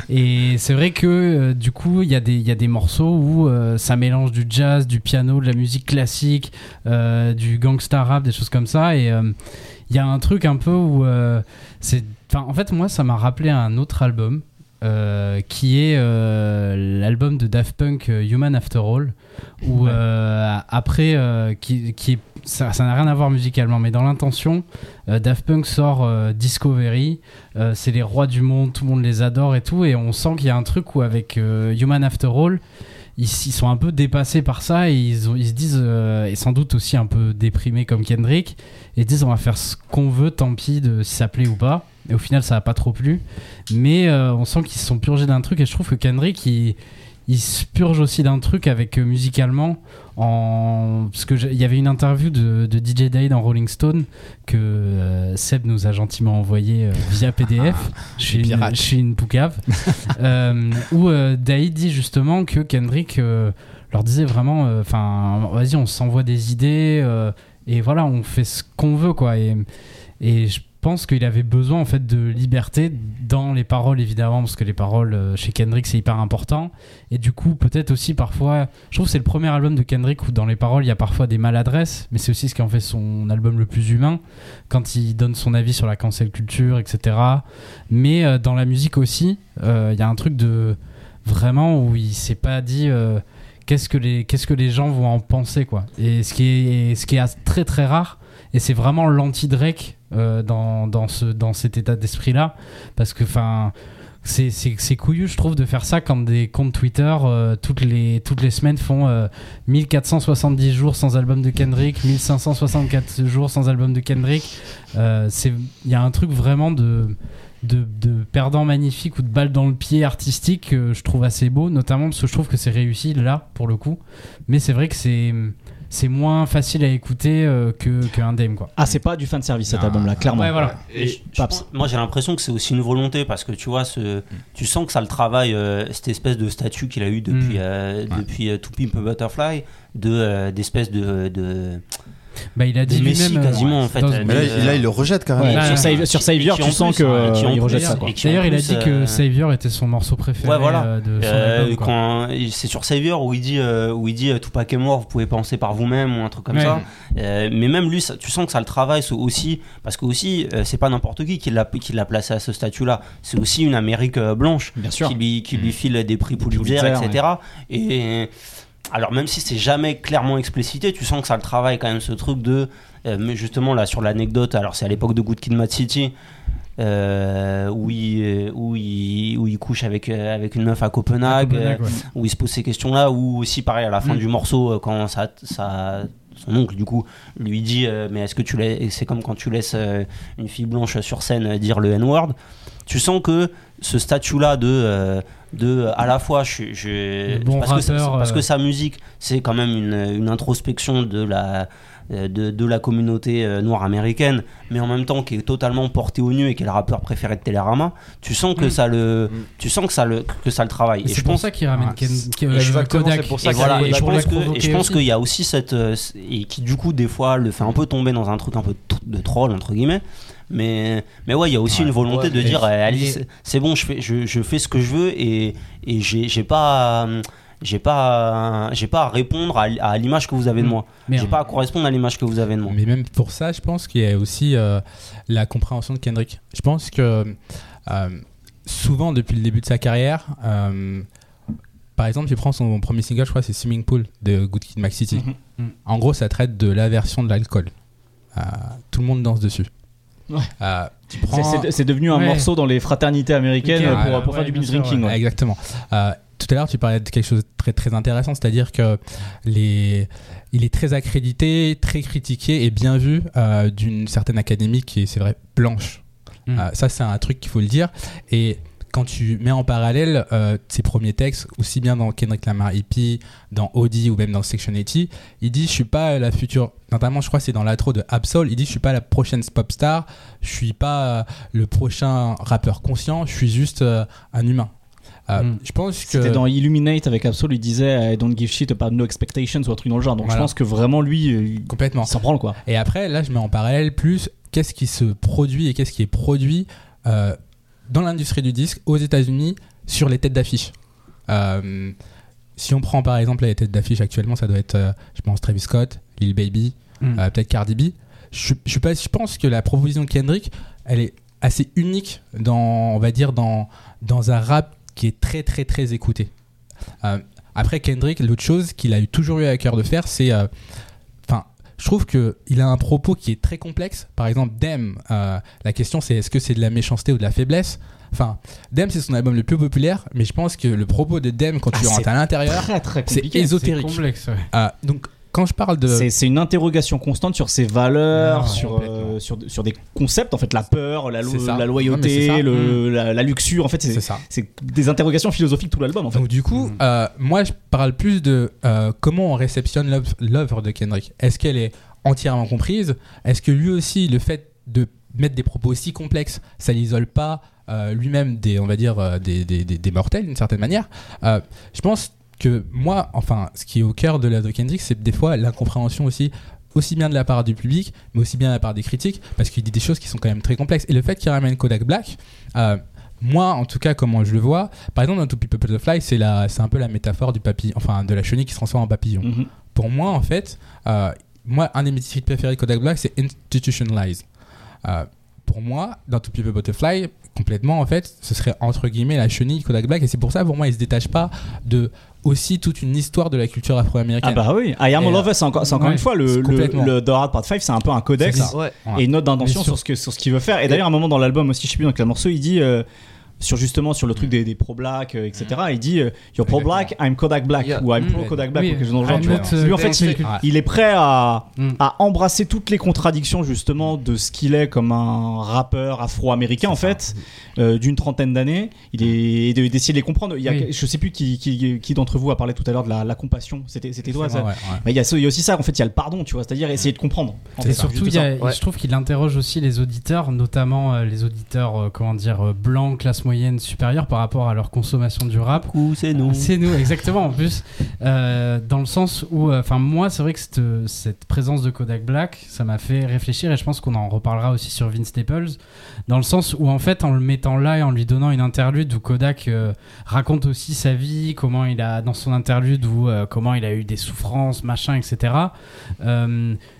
Et c'est vrai que euh, du coup, il y, a des- il y a des morceaux où euh, ça mélange du jazz, du piano, de la musique classique, euh, du gangsta rap, des choses comme ça. Et euh, il y a un truc un peu où euh, c'est. Enfin, en fait, moi, ça m'a rappelé un autre album euh, qui est euh, l'album de Daft Punk euh, Human After All où Ouais. après qui, qui ça n'a rien à voir musicalement mais dans l'intention Daft Punk sort Discovery c'est les rois du monde tout le monde les adore et tout et on sent qu'il y a un truc où avec Human After All ils, sont un peu dépassés par ça et ils, se disent euh, et sans doute aussi un peu déprimés comme Kendrick et disent on va faire ce qu'on veut tant pis de si ça plaît ou pas et au final ça a pas trop plu. Mais euh, on sent qu'ils se sont purgés d'un truc et je trouve que Kendrick il, il se purge aussi d'un truc avec euh, musicalement. En parce que j'ai- il y avait une interview de, de DJ Day dans Rolling Stone que euh, Seb nous a gentiment envoyé via PDF je suis une, je suis une poucave. Où Day dit justement que Kendrick leur disait vraiment enfin vas-y on s'envoie des idées et voilà on fait ce qu'on veut quoi. Et, et je pense qu'il avait besoin en fait de liberté dans les paroles évidemment parce que les paroles euh, chez Kendrick c'est hyper important. Et du coup peut-être aussi parfois je trouve que c'est le premier album de Kendrick où dans les paroles il y a parfois des maladresses mais c'est aussi ce qui en fait son album le plus humain quand il donne son avis sur la cancel culture etc mais euh, dans la musique aussi euh, il y a un truc de vraiment où il s'est pas dit qu'est-ce que les qu'est-ce que les gens vont en penser quoi. Et ce qui est ce qui est très très rare et c'est vraiment l'anti-Drake euh, dans, dans, ce, dans cet état d'esprit-là. Parce que, enfin, c'est, couillu, je trouve, de faire ça quand des comptes Twitter, euh, toutes, les, toutes les semaines, font euh, 1470 jours sans album de Kendrick, 1564 jours sans album de Kendrick. Euh, Il y a un truc vraiment de, de, de perdant magnifique ou de balle dans le pied artistique que je trouve assez beau, notamment parce que je trouve que c'est réussi là, pour le coup. Mais c'est vrai que c'est. C'est moins facile à écouter euh, que qu'un Dame quoi. Ah, c'est pas du fan service cet Ah. album-là, clairement. Ouais, voilà. Et je- je Paps. pense- moi j'ai l'impression que c'est aussi une volonté parce que tu vois, ce, tu sens que ça le travaille, euh, cette espèce de statut qu'il a eu depuis, Mm. euh, Ouais. depuis euh, To Pimp a Butterfly, de, d'espèce de, de, Bah, il a dit lui-même. euh, quasiment en fait. dans- euh, Mais là, il- là, il le rejette quand même. Ouais, Ouais, sur, ouais. Savior, tu sens plus, qui en qu'il rejette plus, ça. D'ailleurs, il a dit que euh, Savior était son morceau préféré Ouais, voilà. euh, de son Euh, quand c'est sur Savior où il dit euh, où il dit euh, Tupac est mort vous pouvez penser par vous-même ou un truc comme Ouais. ça Euh, mais même lui ça- tu sens que ça le travaille aussi parce que aussi euh, c'est pas n'importe qui qui l'a qui l'a placé à ce statut là c'est aussi une Amérique euh, blanche Bien sûr. qui lui qui lui Mm. file des prix Pulitzer, Pulitzer, etc et alors même si c'est jamais clairement explicité tu sens que ça le travaille quand même ce truc de euh, mais justement là sur l'anecdote alors c'est à l'époque de Good Kid Mad City euh, où, il, où, il, où il couche avec, euh, avec une meuf à Copenhague, Copenhague, ouais. euh, où il se pose ces questions-là, ou aussi pareil à la fin Mm. du morceau, euh, quand ça, ça, son oncle du coup lui dit euh, mais est-ce que tu laisses, c'est comme quand tu laisses euh, une fille blanche sur scène euh, dire le N-word, tu sens que ce statut-là de, euh, de à la fois je, je Le bon parce, que, parce euh, que sa musique c'est quand même une, une introspection de la euh, de, de la communauté euh, noire américaine, mais en même temps qui est totalement porté au nu et qui est le rappeur préféré de Télérama, tu sens que Mm. ça le, Mm. tu sens que ça le, que ça le travaille. Et C'est je pour pense ça qu'il ramène Ken, Kodak. pour ça et voilà, et je pense que, et je pense qu'il y a aussi cette et qui du coup des fois le fait un peu tomber dans un truc un peu de troll entre guillemets. Mais mais ouais, il y a aussi Ouais. une volonté Ouais, de dire euh, allez, c'est- bon, je fais je, je fais ce que je veux et et j'ai j'ai pas j'ai pas j'ai pas à répondre à, à l'image que vous avez de Mm. moi. Mais J'ai pas à correspondre à l'image que vous avez de moi. Mais même pour ça, je pense qu'il y a aussi euh, la compréhension de Kendrick. Je pense que euh, souvent, depuis le début de sa carrière, euh, par exemple, il prend son premier single, je crois, c'est Swimming Pool de Good Kid, Mad City. Mhm. Mhm. En gros, ça traite de l'aversion de l'alcool. Euh, tout le monde danse dessus. Ouais. Euh, C'est- prends- C'est c'est devenu un Ouais. morceau dans les fraternités américaines pour, faire du binge drinking. ouais. ouais. Exactement. Euh, tout à l'heure, tu parlais de quelque chose de très très intéressant, c'est-à-dire que les, il est très accrédité, très critiqué et bien vu euh, d'une certaine académie qui est, c'est vrai, blanche. Mm. Euh, ça, c'est un truc qu'il faut le dire. Et quand tu mets en parallèle euh, ses premiers textes, aussi bien dans Kendrick Lamar EP, dans Audi ou même dans Section 80, il dit Je suis pas la future. Notamment, je crois que c'est dans l'intro de Absol, il dit Je suis pas la prochaine pop star, je suis pas euh, le prochain rappeur conscient, je suis juste euh, un humain. Euh, Mm. Je pense que. C'était dans Illuminate avec Absol, il disait I don't give shit about no expectations ou un truc dans le genre. Donc Voilà. je pense que vraiment lui, euh, Complètement. il s'en branle quoi. Et après, là, je mets en parallèle plus qu'est-ce qui se produit et qu'est-ce qui est produit euh, dans l'industrie du disque aux États-Unis sur les têtes d'affiche. Euh, si on prend par exemple les têtes d'affiche actuellement, ça doit être, euh, je pense, Travis Scott, Lil Baby, Mm. euh, peut-être Cardi B. Je, je, suis pas, je pense que la proposition de Kendrick, elle est assez unique dans, on va dire, dans, dans un rap qui est très très très écouté. Après Kendrick, l'autre chose qu'il a toujours eu à cœur de faire, c'est je trouve que il a un propos qui est très complexe. Par exemple, Dem, euh, la question c'est est-ce que c'est de la méchanceté ou de la faiblesse? Enfin, Dem c'est son album le plus populaire, mais je pense que le propos de Dem quand Ah, tu rentres c'est à l'intérieur, c'est ésotérique. C'est complexe, ouais. Ah, donc quand je parle de C'est une interrogation constante sur ses valeurs, Non, sur, complètement. euh, sur, sur des concepts, en fait, la peur, la, lo- loyauté, le- la, la luxure. En fait, c'est c'est ça. c'est des interrogations philosophiques tout l'album. En fait. Donc du coup, Mhm. euh, moi je parle plus de euh, comment on réceptionne l'œuvre- de Kendrick. Est-ce qu'elle est entièrement comprise? Est-ce que lui aussi, le fait de mettre des propos aussi complexes, ça l'isole pas euh, lui-même des, on va dire, des, des, des- des mortels d'une certaine manière? Euh, Je pense que moi, enfin, ce qui est au cœur de de Kendrick, c'est des fois l'incompréhension aussi aussi bien de la part du public, mais aussi bien de la part des critiques, parce qu'il dit des choses qui sont quand même très complexes. Et le fait qu'il ramène Kodak Black, euh, moi, en tout cas, comment je le vois, par exemple, dans To People Butterfly, c'est la, c'est un peu la métaphore du papillon, enfin, de la chenille qui se transforme en papillon. Mhm. Pour moi, en fait, euh, moi, un de mes titres préférés de Kodak Black, c'est Institutionalize. Euh, pour moi, dans To People Butterfly, complètement, en fait, ce serait entre guillemets la chenille Kodak Black, et c'est pour ça, pour moi, il se détache pas de aussi toute une histoire de la culture Ah afro-américaine. bah oui, I Am Et, a euh, Lover, c'est encore, ouais, une fois le, le, The Hard Part 5, c'est un peu un codex et une note d'intention Mais sur sur- ce que sur ce qu'il veut faire. Et d'ailleurs, à un moment dans l'album aussi, je sais plus dans quel morceau, il dit euh, sur justement sur le truc des, des pro-black, euh, etc. Il dit euh, You're pro-black, I'm Kodak Black Yeah. ou I'm Mm. pro-Kodak Black Oui, ou quelque chose dans le genre. Tu vois. euh, Lui, en fait, il, est prêt à, Mm. à embrasser toutes les contradictions justement de ce qu'il est comme un rappeur afro-américain en fait, euh, d'une trentaine d'années. Il est d'essayer de les comprendre. Il y a, Oui. je sais plus qui, qui, qui d'entre vous a parlé tout à l'heure de la, la compassion. C'était c'était toi C'est ça. ouais, ouais. Bah, il, y a, ce- il y a aussi ça, en fait, il y a le pardon, tu vois, c'est-à-dire essayer de comprendre. en Et surtout, il y a- Ouais. je trouve qu'il interroge aussi les auditeurs, notamment les auditeurs, comment dire, blancs, classe moyenne supérieure, par rapport à leur consommation du rap. Ou c'est nous. C'est nous, exactement. En plus, euh, dans le sens où, enfin, moi, c'est vrai que cette, cette présence de Kodak Black, ça m'a fait réfléchir, et je pense qu'on en reparlera aussi sur Vince Staples, dans le sens où, en fait, en le mettant là et en lui donnant une interlude où Kodak euh, raconte aussi sa vie, comment il a, dans son interlude, où euh, comment il a eu des souffrances, machin, etc.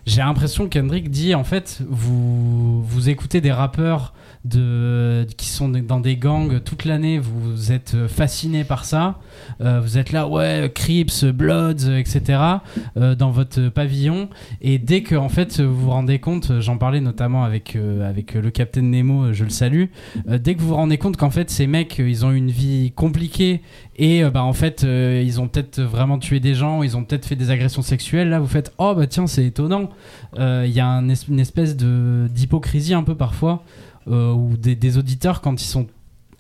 J'ai l'impression que Kendrick dit, en fait, vous, vous écoutez des rappeurs de, qui sont dans des gangs toute l'année, vous êtes fasciné par ça, euh, vous êtes là, ouais, Crips, Bloods, etc., euh, dans votre pavillon, et dès que en fait vous vous rendez compte, j'en parlais notamment avec, euh, avec le Capitaine Nemo, je le salue, euh, dès que vous vous rendez compte qu'en fait ces mecs, ils ont une vie compliquée, et euh, bah en fait euh, ils ont peut-être vraiment tué des gens, ils ont peut-être fait des agressions sexuelles, là vous faites, oh bah tiens, c'est étonnant, Euh, il y a une espèce d'hypocrisie un peu parfois, euh, où des, des auditeurs, quand ils sont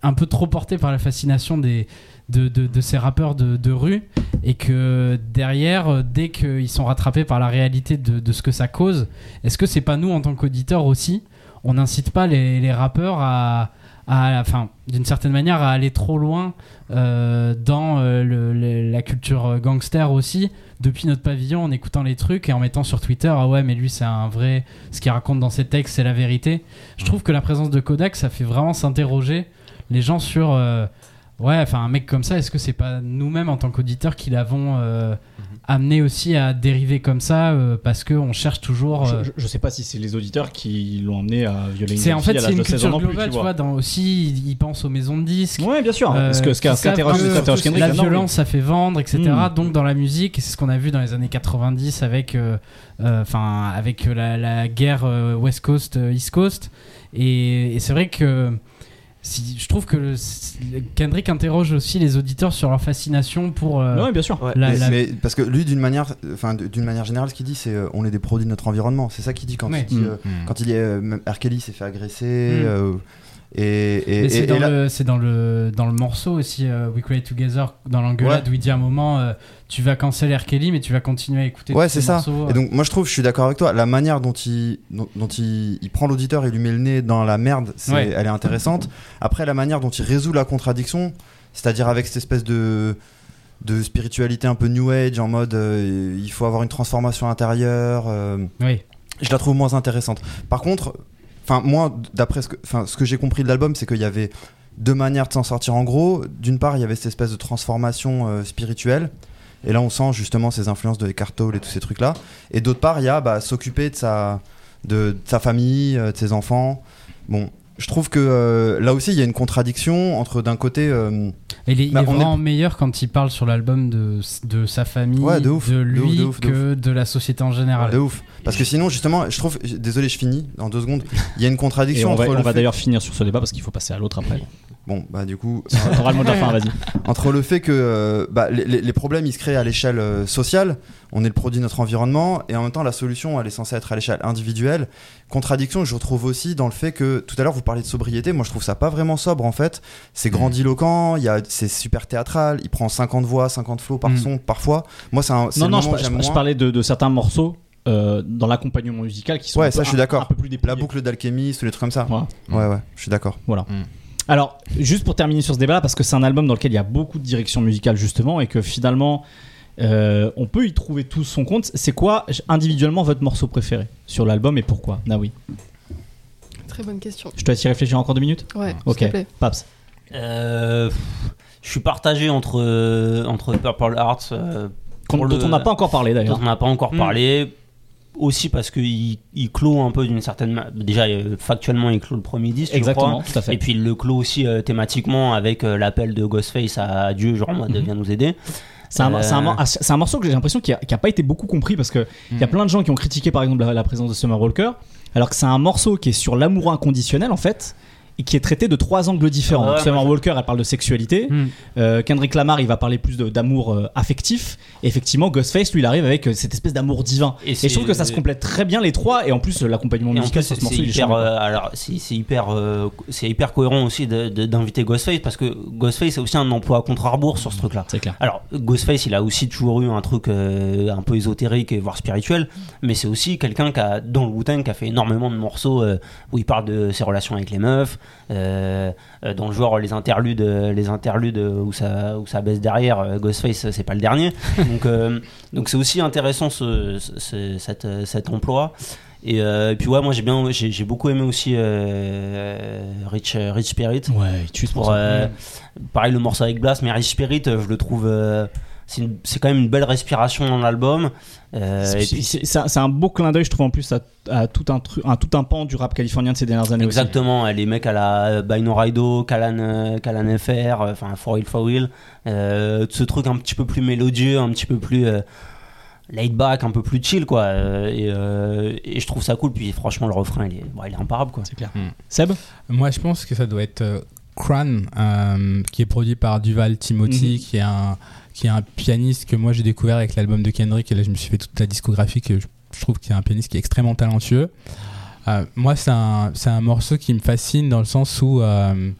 un peu trop portés par la fascination des, de, de, ces rappeurs de, rue, et que derrière, dès qu'ils sont rattrapés par la réalité de, de ce que ça cause, est-ce que c'est pas nous, en tant qu'auditeurs aussi, on n'incite pas les, les rappeurs à, à enfin, d'une certaine manière, à aller trop loin euh, dans euh, la culture gangster aussi, depuis notre pavillon, en écoutant les trucs et en mettant sur Twitter, ah ouais, mais lui c'est un vrai, ce qu'il raconte dans ses textes, c'est la vérité. Je trouve que la présence de Kodak, ça fait vraiment s'interroger les gens sur, euh, Ouais, enfin un mec comme ça, est-ce que c'est pas nous-mêmes en tant qu'auditeurs qui l'avons euh, amené aussi à dériver comme ça euh, parce que on cherche toujours. euh, Je, je- sais pas si c'est les auditeurs qui l'ont amené à violer une c'est en fait c'est une de 16 ans culture non plus, globale, tu vois. Dans, aussi, ils ils pensent aux maisons de disques. Ouais, bien sûr. Euh, ce que ce qu'interroge la violence ça fait vendre etc Mm. donc dans la musique c'est ce qu'on a vu dans les années 90 avec enfin avec la, la guerre West Coast East Coast et, et c'est vrai que si, je trouve que le- Kendrick interroge aussi les auditeurs sur leur fascination pour euh, Ouais, bien sûr. la- mais, la- mais parce que lui, d'une manière, enfin, d'une manière générale, ce qu'il dit, c'est euh, on est des produits de notre environnement. C'est ça qu'il dit quand Ouais. il dit, Mm. euh, quand il dit euh, même R. Kelly s'est fait agresser. Mm. Euh, et, c'est dans, là- le, c'est dans, le, dans le morceau aussi, euh, We Create Together, dans l'engueulade, Ouais. où il dit à un moment euh, Tu vas canceller R. Kelly, mais tu vas continuer à écouter Ouais, c'est ça. morceaux. Et donc, moi, je trouve, je suis d'accord avec toi. La manière dont il, dont, dont il, il prend l'auditeur et lui met le nez dans la merde, Ouais. elle est intéressante. Après, la manière dont il résout la contradiction, c'est-à-dire avec cette espèce de de spiritualité un peu new age en mode euh, il faut avoir une transformation intérieure euh, Oui. je la trouve moins intéressante. Par contre, enfin moi, d'après ce que, enfin ce que j'ai compris de l'album, c'est qu'il y avait deux manières de s'en sortir. En gros, d'une part, il y avait cette espèce de transformation euh, spirituelle. Et là, on sent justement ces influences de Eckhart Tolle et tous ces trucs-là. Et d'autre part, il y a bah, s'occuper de sa, de, sa famille, euh, de ses enfants. Bon, je trouve que euh, là aussi, il y a une contradiction entre d'un côté. euh, il est, il Bah, est vraiment meilleur quand il parle sur l'album de, de sa famille, Ouais, de ouf, de lui, ouf, de ouf, de que de la société en général. de ouf. Parce que sinon, justement, je trouve. Désolé, je finis en deux secondes. Il y a une Et contradiction on va, entre on va fait- d'ailleurs finir sur ce débat parce qu'il faut passer à l'autre après. Bon, bah du coup, de la fin, vas-y. entre le fait que euh, bah, les, problèmes ils se créent à l'échelle euh, sociale, on est le produit de notre environnement, et en même temps la solution elle est censée être à l'échelle individuelle. Contradiction que je retrouve aussi dans le fait que tout à l'heure vous parliez de sobriété, moi je trouve ça pas vraiment sobre en fait. C'est grandiloquent, il y a, c'est super théâtral, il prend 50 voix, 50 flots par Mm. son parfois. Moi c'est un, c'est Non, le non, je, parlais de, de certains morceaux euh, dans l'accompagnement musical qui sont Ouais, un peu- ça, je suis un- d'accord. un peu plus La dépouillés. boucle d'alchimiste ou les trucs comme ça. Voilà. Ouais, ouais, je suis d'accord. Alors, juste pour terminer sur ce débat, parce que c'est un album dans lequel il y a beaucoup de direction musicale justement, et que finalement, euh, on peut y trouver tout son compte. C'est quoi individuellement votre morceau préféré sur l'album et pourquoi? Naoui, Très bonne question. je te laisse y réfléchir encore deux minutes? Ouais, Ok. s'il te plaît. Paps. Euh, je suis partagé entre, entre Purple Hearts, euh, dont on n'a pas encore parlé dont d'ailleurs. on n'a pas encore parlé. Aussi parce qu'il il clôt un peu d'une certaine. Déjà, euh, factuellement, il clôt le premier disque. je Exactement, crois. tout à fait. Et puis il le clôt aussi euh, thématiquement avec euh, l'appel de Ghostface à Dieu, genre en mode Mhm. viens nous aider. C'est un, Euh, un ah, c'est un morceau que j'ai l'impression qui a, qui a pas été beaucoup compris parce que il y a Mm. plein de gens qui ont critiqué par exemple la, la présence de Summer Walker, alors que c'est un morceau qui est sur l'amour inconditionnel en fait. Et qui est traité de trois angles différents. Moi, Summer Walker, elle parle de sexualité. Mm. Euh, Kendrick Lamar, il va parler plus d'amour euh, affectif. Et effectivement, Ghostface, lui, il arrive avec euh, cette espèce d'amour divin. Et, je trouve que ça se complète très bien les trois. Et en plus, l'accompagnement Et en musical sur ce c'est morceau, il est hyper, alors, c'est hyper, c'est hyper cohérent aussi d'inviter Ghostface parce que Ghostface c'est aussi un emploi à contre-rebours sur ce truc-là. C'est clair. Alors, Ghostface, il a aussi toujours eu un truc un peu ésotérique et voire spirituel, mais c'est aussi quelqu'un qui a, dans le Wu-Tang, qui a fait énormément de morceaux où il parle de ses relations avec les meufs, euh, euh, dans le genre les interludes, les interludes où ça, où ça baisse derrière. euh, Ghostface, c'est pas le dernier. donc, euh, donc c'est aussi intéressant ce, ce- cet, cet emploi. Et, euh, et puis ouais, moi j'ai bien, j'ai j'ai beaucoup aimé aussi Rich, Rich Spirit. Ouais, ce Pour, pareil le morceau avec Blast mais Rich Spirit je le trouve c'est une- c'est quand même une belle respiration dans l'album euh, C'est- et puis c'est c'est un, beau clin d'œil, je trouve, en plus, à, à tout, un, tout un pan du rap californien de ces dernières années aussi. exactement les mecs à la Bino Raido Kalan euh, Kalan FR euh, enfin For Will For Will euh, ce truc un petit peu plus mélodieux un petit peu plus euh, laid back un peu plus chill quoi euh, et, euh, et je trouve ça cool puis franchement le refrain il est, bon, il est imparable quoi C'est clair. Mm. Seb Moi, je pense que ça doit être euh, Cran, euh, qui est produit par Duval Timothy, Mhm. qui est un qui est un pianiste que moi j'ai découvert avec l'album de Kendrick et là je me suis fait toute la discographie que je, je trouve qu'il est un pianiste qui est extrêmement talentueux. Euh, moi c'est un un morceau qui me fascine dans le sens où euh,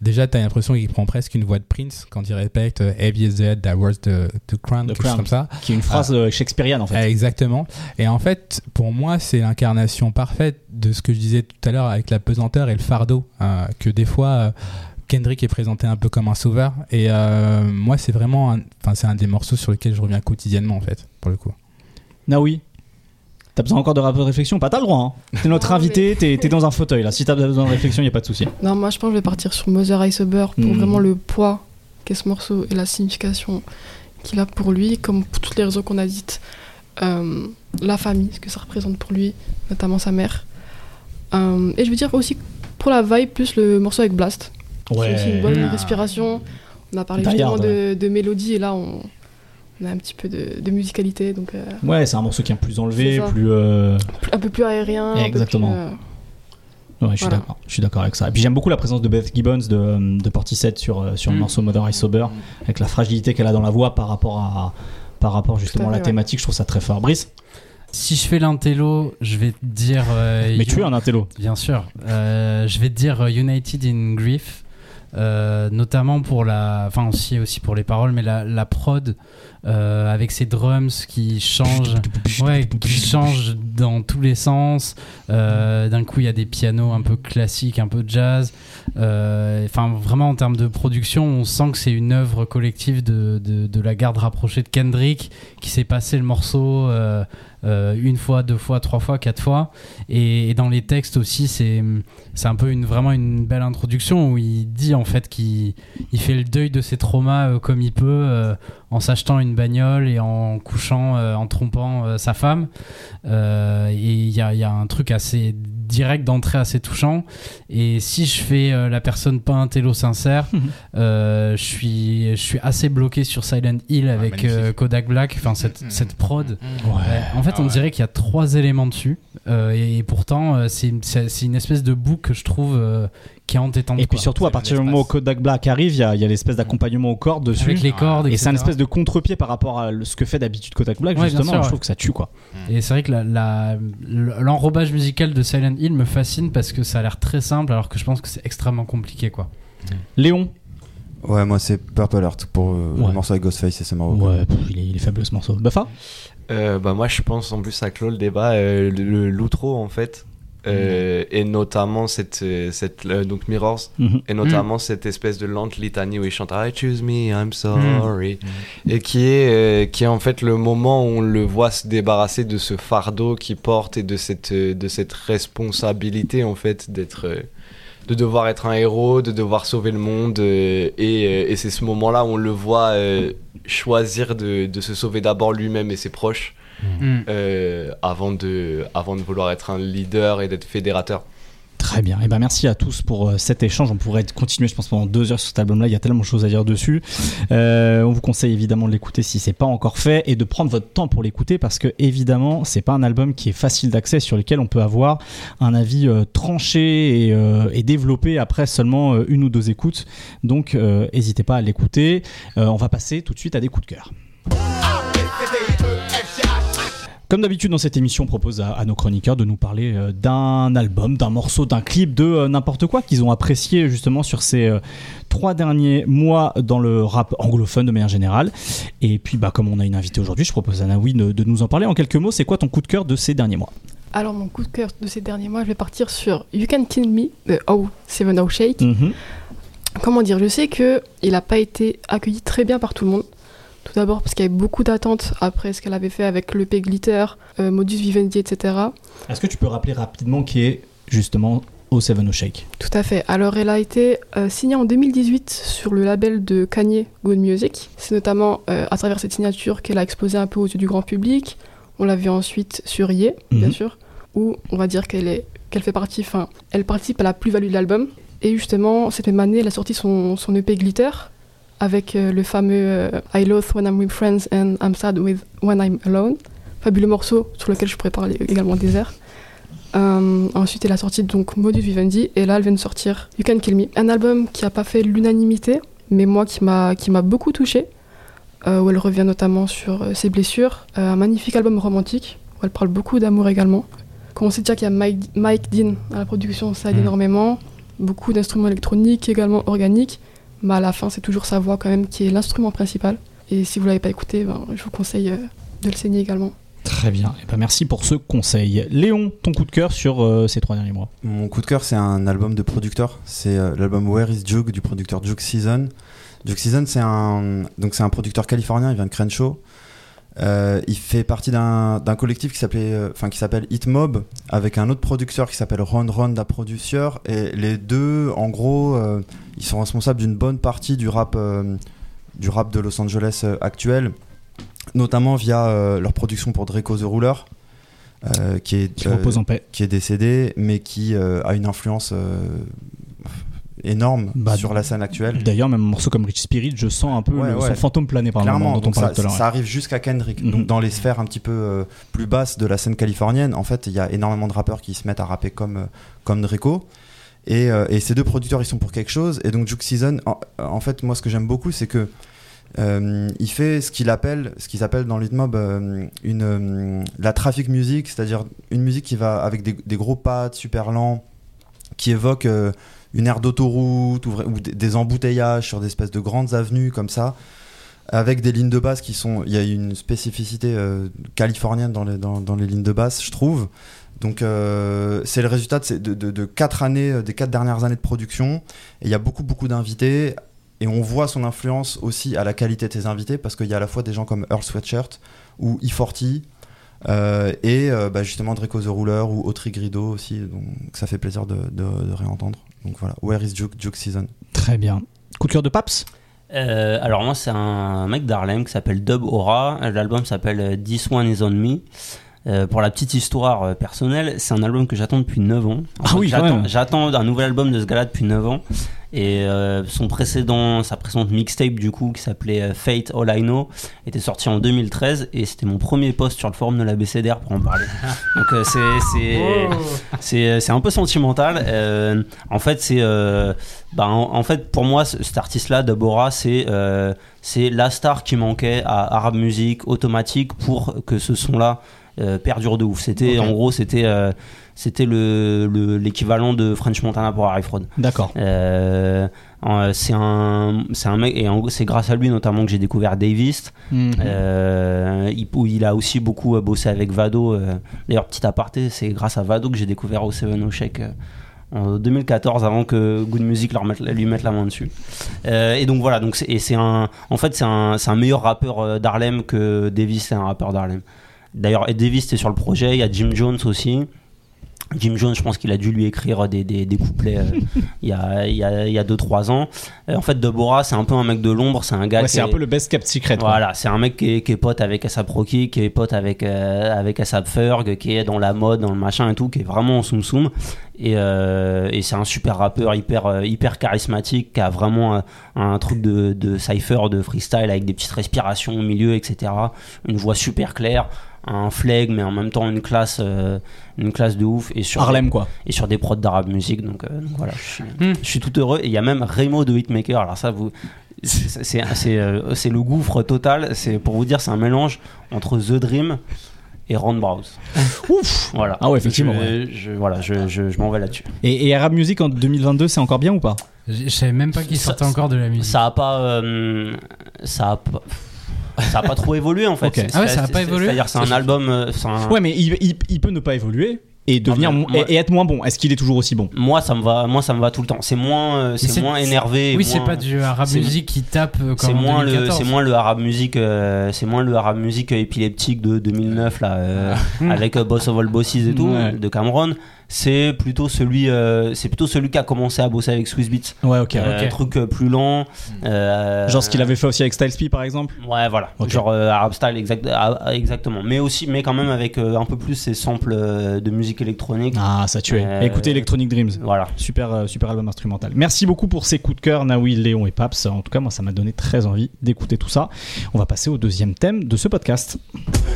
déjà tu as l'impression qu'il prend presque une voix de Prince quand il répète euh, Heavy is dead, that was the, the crown, The quelque chose comme ça. Qui est une phrase euh, shakespearienne, en fait. Euh, Exactement. Et en fait, pour moi, c'est l'incarnation parfaite de ce que je disais tout à l'heure avec la pesanteur et le fardeau. euh, que des fois, euh, Kendrick est présenté un peu comme un sauveur. Et euh, moi, c'est vraiment un, enfin, c'est un des morceaux sur lesquels je reviens quotidiennement, en fait, pour le coup. Naoui T'as besoin encore de de réflexion? Pas, t'as le droit. Hein. T'es notre Non, invité, t'es t'es dans un fauteuil là. Si t'as besoin de réflexion, y a pas de souci. Non, moi je pense que je vais partir sur Mother Iceberg pour Mhm. vraiment le poids qu'est ce morceau et la signification qu'il a pour lui, comme pour toutes les raisons qu'on a dites. Euh, la famille, ce que ça représente pour lui, notamment sa mère. Euh, et je veux dire aussi pour la vibe, plus le morceau avec Blast. Ouais. C'est aussi une bonne Ah. respiration. On a parlé Die justement de, de mélodie et là on, on a un petit peu de, de musicalité, donc euh, Ouais, c'est un morceau qui est plus enlevé, plus. euh, un peu plus aérien. un peu Exactement. plus, euh, Ouais, je suis Voilà. d'accord. Je suis d'accord avec ça. Et puis j'aime beaucoup la présence de Beth Gibbons de, de Portishead sur, euh, sur le Mm. morceau Mother Is Sober, avec la fragilité qu'elle a dans la voix par rapport à par rapport justement à à la ouais. thématique. Je trouve ça très fort. Brice, Si je fais l'intello, je vais te dire. euh, mais tu es un intello. Bien sûr. Euh, je vais te dire United in Grief. Euh, notamment pour la, enfin aussi aussi pour les paroles, mais la, la prod euh, avec ces drums qui changent, qui dans tous les sens. Euh, D'un coup, il y a des pianos un peu classiques, un peu jazz. Enfin, vraiment en termes de production, on sent que c'est une œuvre collective de, de la garde rapprochée de Kendrick qui s'est passé le morceau euh, une fois, deux fois, trois fois, quatre fois. Et, dans les textes aussi, c'est un peu une, vraiment une belle introduction où il dit en fait qu'il il fait le deuil de ses traumas euh, comme il peut euh, en s'achetant une bagnole et en couchant, en trompant sa femme. Et il y a, y a un truc assez direct d'entrée assez touchant. Et si je fais euh, la personne pas un télo sincère, euh, je suis je suis assez bloqué sur Silent Hill avec euh, Kodak Black. Enfin cette, Mhm. cette prod. Ouais. Ouais, en fait, Ah on ouais. dirait qu'il y a trois éléments dessus, euh, et, et pourtant, euh, c'est une espèce de boucle que je trouve euh, qui est entêtante. Et puis quoi. surtout, à partir du moment où Kodak Black arrive, il y a, a l'espèce d'accompagnement aux cordes dessus. avec les cordes, Et c'est un espèce de contre-pied par rapport à ce que fait d'habitude Kodak Black, Ouais, justement. sûr, je ouais. trouve que ça tue, quoi. Et c'est vrai que l'enrobage musical de Silent Hill me fascine parce que ça a l'air très simple, alors que je pense que c'est extrêmement compliqué, quoi. Léon? Ouais, moi c'est Purple Heart pour euh, Ouais. le morceau avec Ghostface et c'est marrant. Ouais, pff, il est, il est faible ce morceau. Buffa Euh, bah moi je pense en plus ça clôt le débat euh, l'outro en fait euh, et notamment cette, euh, cette euh, donc Mirrors Mhm. et notamment cette espèce de lente litanie où il chante I choose me I'm sorry et qui est euh, qui est en fait le moment où on le voit se débarrasser de ce fardeau qu'il porte et de cette de cette responsabilité en fait d'être euh, de devoir être un héros, de devoir sauver le monde. euh, et euh, et c'est ce moment-là où on le voit euh, choisir de, de se sauver d'abord lui-même et ses proches Mm. euh, avant, de, avant de vouloir être un leader et d'être fédérateur. Très bien. Et ben merci à tous pour euh, cet échange. On pourrait continuer, je pense, pendant deux heures sur cet album-là. Il y a tellement de choses à dire dessus. Euh, on vous conseille évidemment de l'écouter si c'est pas encore fait et de prendre votre temps pour l'écouter parce que évidemment, c'est pas un album qui est facile d'accès sur lequel on peut avoir un avis euh, tranché et, euh, et développé après seulement euh, une ou deux écoutes. Donc, euh, n'hésitez pas à l'écouter. Euh, on va passer tout de suite à des coups de cœur. Comme d'habitude dans cette émission, on propose à, à nos chroniqueurs de nous parler euh, d'un album, d'un morceau, d'un clip, de euh, n'importe quoi qu'ils ont apprécié justement sur ces euh, trois derniers mois dans le rap anglophone de manière générale. Et puis, bah, comme on a une invitée aujourd'hui, je propose à Naoui de, de nous en parler en quelques mots. C'est quoi ton coup de cœur de ces derniers mois? Alors, mon coup de cœur de ces derniers mois, je vais partir sur You Can Kill Me de Oh Seven Oh Shake. Mhm. Comment dire Je sais que il n'a pas été accueilli très bien par tout le monde. Tout d'abord parce qu'il y avait beaucoup d'attentes après ce qu'elle avait fait avec l'EP Glitter, euh, Modus Vivendi, etc. Est-ce que tu peux rappeler rapidement qui est justement O Seven Shake? Tout à fait. Alors, elle a été euh, signée en 2018 sur le label de Kanye Good Music. C'est notamment euh, à travers cette signature qu'elle a explosé un peu aux yeux du grand public. On l'a vu ensuite sur Ye, bien Mhm. sûr, où on va dire qu'elle est qu'elle fait partie, enfin, elle participe à la plus-value de l'album. Et justement, cette même année, elle a sorti son, son EP Glitter avec euh, le fameux euh, I Loathe When I'm With Friends and I'm Sad with When I'm Alone. Fabuleux morceau sur lequel je pourrais parler également des airs. Euh, ensuite, elle a sorti donc Modus Vivendi et là, elle vient de sortir You Can Kill Me, un album qui n'a pas fait l'unanimité, mais moi qui m'a qui m'a beaucoup touché, euh, où elle revient notamment sur ses blessures. Euh, un magnifique album romantique où elle parle beaucoup d'amour également. Quand on sait déjà qu'il y a Mike, Mike Dean à la production, ça aide Mm. énormément. Beaucoup d'instruments électroniques, également organiques, mais à la fin, c'est toujours sa voix quand même qui est l'instrument principal. Et si vous l'avez pas écouté, ben, je vous conseille euh, de le saigner également. Très bien. Et ben merci pour ce conseil. Léon, ton coup de cœur sur euh, ces trois derniers mois? Mon coup de cœur, c'est un album de producteur. C'est euh, l'album Where is Juke du producteur Juke Season. Juke Season, c'est un, donc c'est un producteur californien, il vient de Crenshaw. Euh, il fait partie d'un collectif qui s'appelait, euh, enfin qui s'appelle Hitmob, avec un autre producteur qui s'appelle Ron Ronda Producer. Et les deux, en gros, euh, ils sont responsables d'une bonne partie du rap, euh, du rap de Los Angeles euh, actuel, notamment via euh, leur production pour Draco the Ruler, euh, qui est Qui euh, repose en paix. qui est décédé, mais qui euh, a une influence euh, énorme Bah, sur la scène actuelle. D'ailleurs, même un morceau comme Rich Spirit, je sens un peu Ouais, le, ouais. son fantôme planer par Clairement, donc ça, l'heure. ça arrive jusqu'à Kendrick. Mhm. Donc dans les sphères un petit peu euh, plus basses de la scène californienne, en fait, il y a énormément de rappeurs qui se mettent à rapper comme, euh, comme Draco. Et, euh, et ces deux producteurs, ils sont pour quelque chose. Et donc Juke Season, en, en fait, moi, ce que j'aime beaucoup, c'est que euh, il fait ce qu'il appelle, ce qu'ils appellent dans l'hitmob euh, une euh, la traffic music, c'est-à-dire une musique qui va avec des, des gros pads super lents, qui évoque une aire d'autoroute ou, des- embouteillages sur des espèces de grandes avenues comme ça, avec des lignes de basse qui sont. Il y a une spécificité euh, californienne dans les, dans, les lignes de basse, je trouve. Donc euh, c'est le résultat de, quatre années, euh, des quatre dernières années de production. Et il y a beaucoup beaucoup d'invités. Et on voit son influence aussi à la qualité de ses invités parce qu'il y a à la fois des gens comme Earl Sweatshirt ou E40 euh, et bah, justement Draco the Ruler ou Autry Grido aussi. Donc ça fait plaisir de réentendre. Donc voilà, Where is Juke, Juke Season Très bien. Coup de cœur de Paps Euh, alors moi c'est un mec d'Harlem qui s'appelle Dub Aura. L'album s'appelle This One Is On Me. Euh, pour la petite histoire euh, personnelle, c'est un album que j'attends depuis 9 ans. En Ah fait, oui, j'attends, un nouvel album de ce gars-là depuis 9 ans. Et euh, son précédent, sa précédente mixtape du coup, qui s'appelait Fate All I Know, était sorti en 2013 et c'était mon premier post sur le forum de la BCDR pour en parler. Donc c'est c'est un peu sentimental. En fait c'est bah, en, en fait pour moi ce- cet artiste-là, Dabora, c'est c'est la star qui manquait à Arab Music automatique pour que ce son-là euh, perdure de ouf. C'était en gros c'était euh, c'était le le- l'équivalent de French Montana pour Harry Fraud. D'accord. Euh, c'est un c'est un mec et c'est grâce à lui notamment que j'ai découvert Davis. Euh, il, où il a aussi beaucoup bossé avec Vado. D'ailleurs, petit aparté, c'est grâce à Vado que j'ai découvert au Seven O Shake euh, en 2014, avant que Good Music leur mette- lui mette la main dessus. Euh, et donc voilà, donc et c'est un, en fait, c'est un, un meilleur rappeur d'Harlem que Davis, c'est un rappeur d'Harlem. D'ailleurs, et Davis était sur le projet, il y a Jim Jones aussi. Jim Jones, je pense qu'il a dû lui écrire des, des, des couplets euh, il y a 2-3 il y a, il y a deux, trois ans. Euh, en fait, Deborah, c'est un peu un mec de l'ombre, c'est un gars Ouais, c'est un peu le best kept secret. voilà, c'est un mec qui est, qui est pote avec Asap Rocky, qui est pote avec, euh, avec Asap Ferg, qui est dans la mode, dans le machin et tout, qui est vraiment en soum soum. Et, euh, et c'est un super rappeur hyper, hyper charismatique, qui a vraiment un truc de, de cypher, de freestyle avec des petites respirations au milieu, etc. Une voix super claire, un flegme, mais en même temps une classe, euh, une classe de ouf. Et sur Harlem, quoi. et sur des prods d'arabe musique. Donc, euh, donc voilà, je suis, Hmm. je suis tout heureux. Et il y a même Remo de Hitmaker. Alors ça, vous, c'est c'est c'est, euh, le gouffre total. C'est pour vous dire, c'est un mélange entre The Dream et Ron Browse. Ouf Voilà. Ah ouais, effectivement, Je, ouais. je- voilà, je, je, je m'en vais là-dessus. Et, et Arab Music en 2022, c'est encore bien ou pas? Je savais même pas qu'il sortait encore de la musique. Ça a pas, euh, ça a pas. Ça a pas trop évolué en fait. Ah ouais, ça a pas évolué C'est-à-dire, c'est un album. euh, un- Ouais, mais il, il- il peut ne pas évoluer et devenir et, et être moins bon. Est-ce qu'il est toujours aussi bon? Moi, ça me va. Moi, ça me va tout le temps. C'est moins, euh, c'est moins énervé. Oui, c'est pas du arabe c'est- music qui tape euh, comme C'est moins le, 2014. c'est moins le arabe musique, euh, c'est moins le arabe musique épileptique de 2009 là, euh, avec Boss of All Bosses et tout Ouais. de Cameron. C'est plutôt celui, euh, c'est plutôt celui qui a commencé à bosser avec Swiss Beats. Ouais, ok. Euh, ok. truc euh, plus lent. euh, Genre ce qu'il avait fait aussi avec Styles P par exemple Ouais, voilà. Genre euh, Arab Style, exact, ah, exactement. Mais aussi, mais quand même avec euh, un peu plus ces samples euh, de musique électronique. Ah, ça tuait. Euh, Écoutez Electronic Dreams. Voilà. Super, euh, super album instrumental. Merci beaucoup pour ces coups de cœur, Naoui, Léon et Paps. En tout cas, moi, ça m'a donné très envie d'écouter tout ça. On va passer au deuxième thème de ce podcast.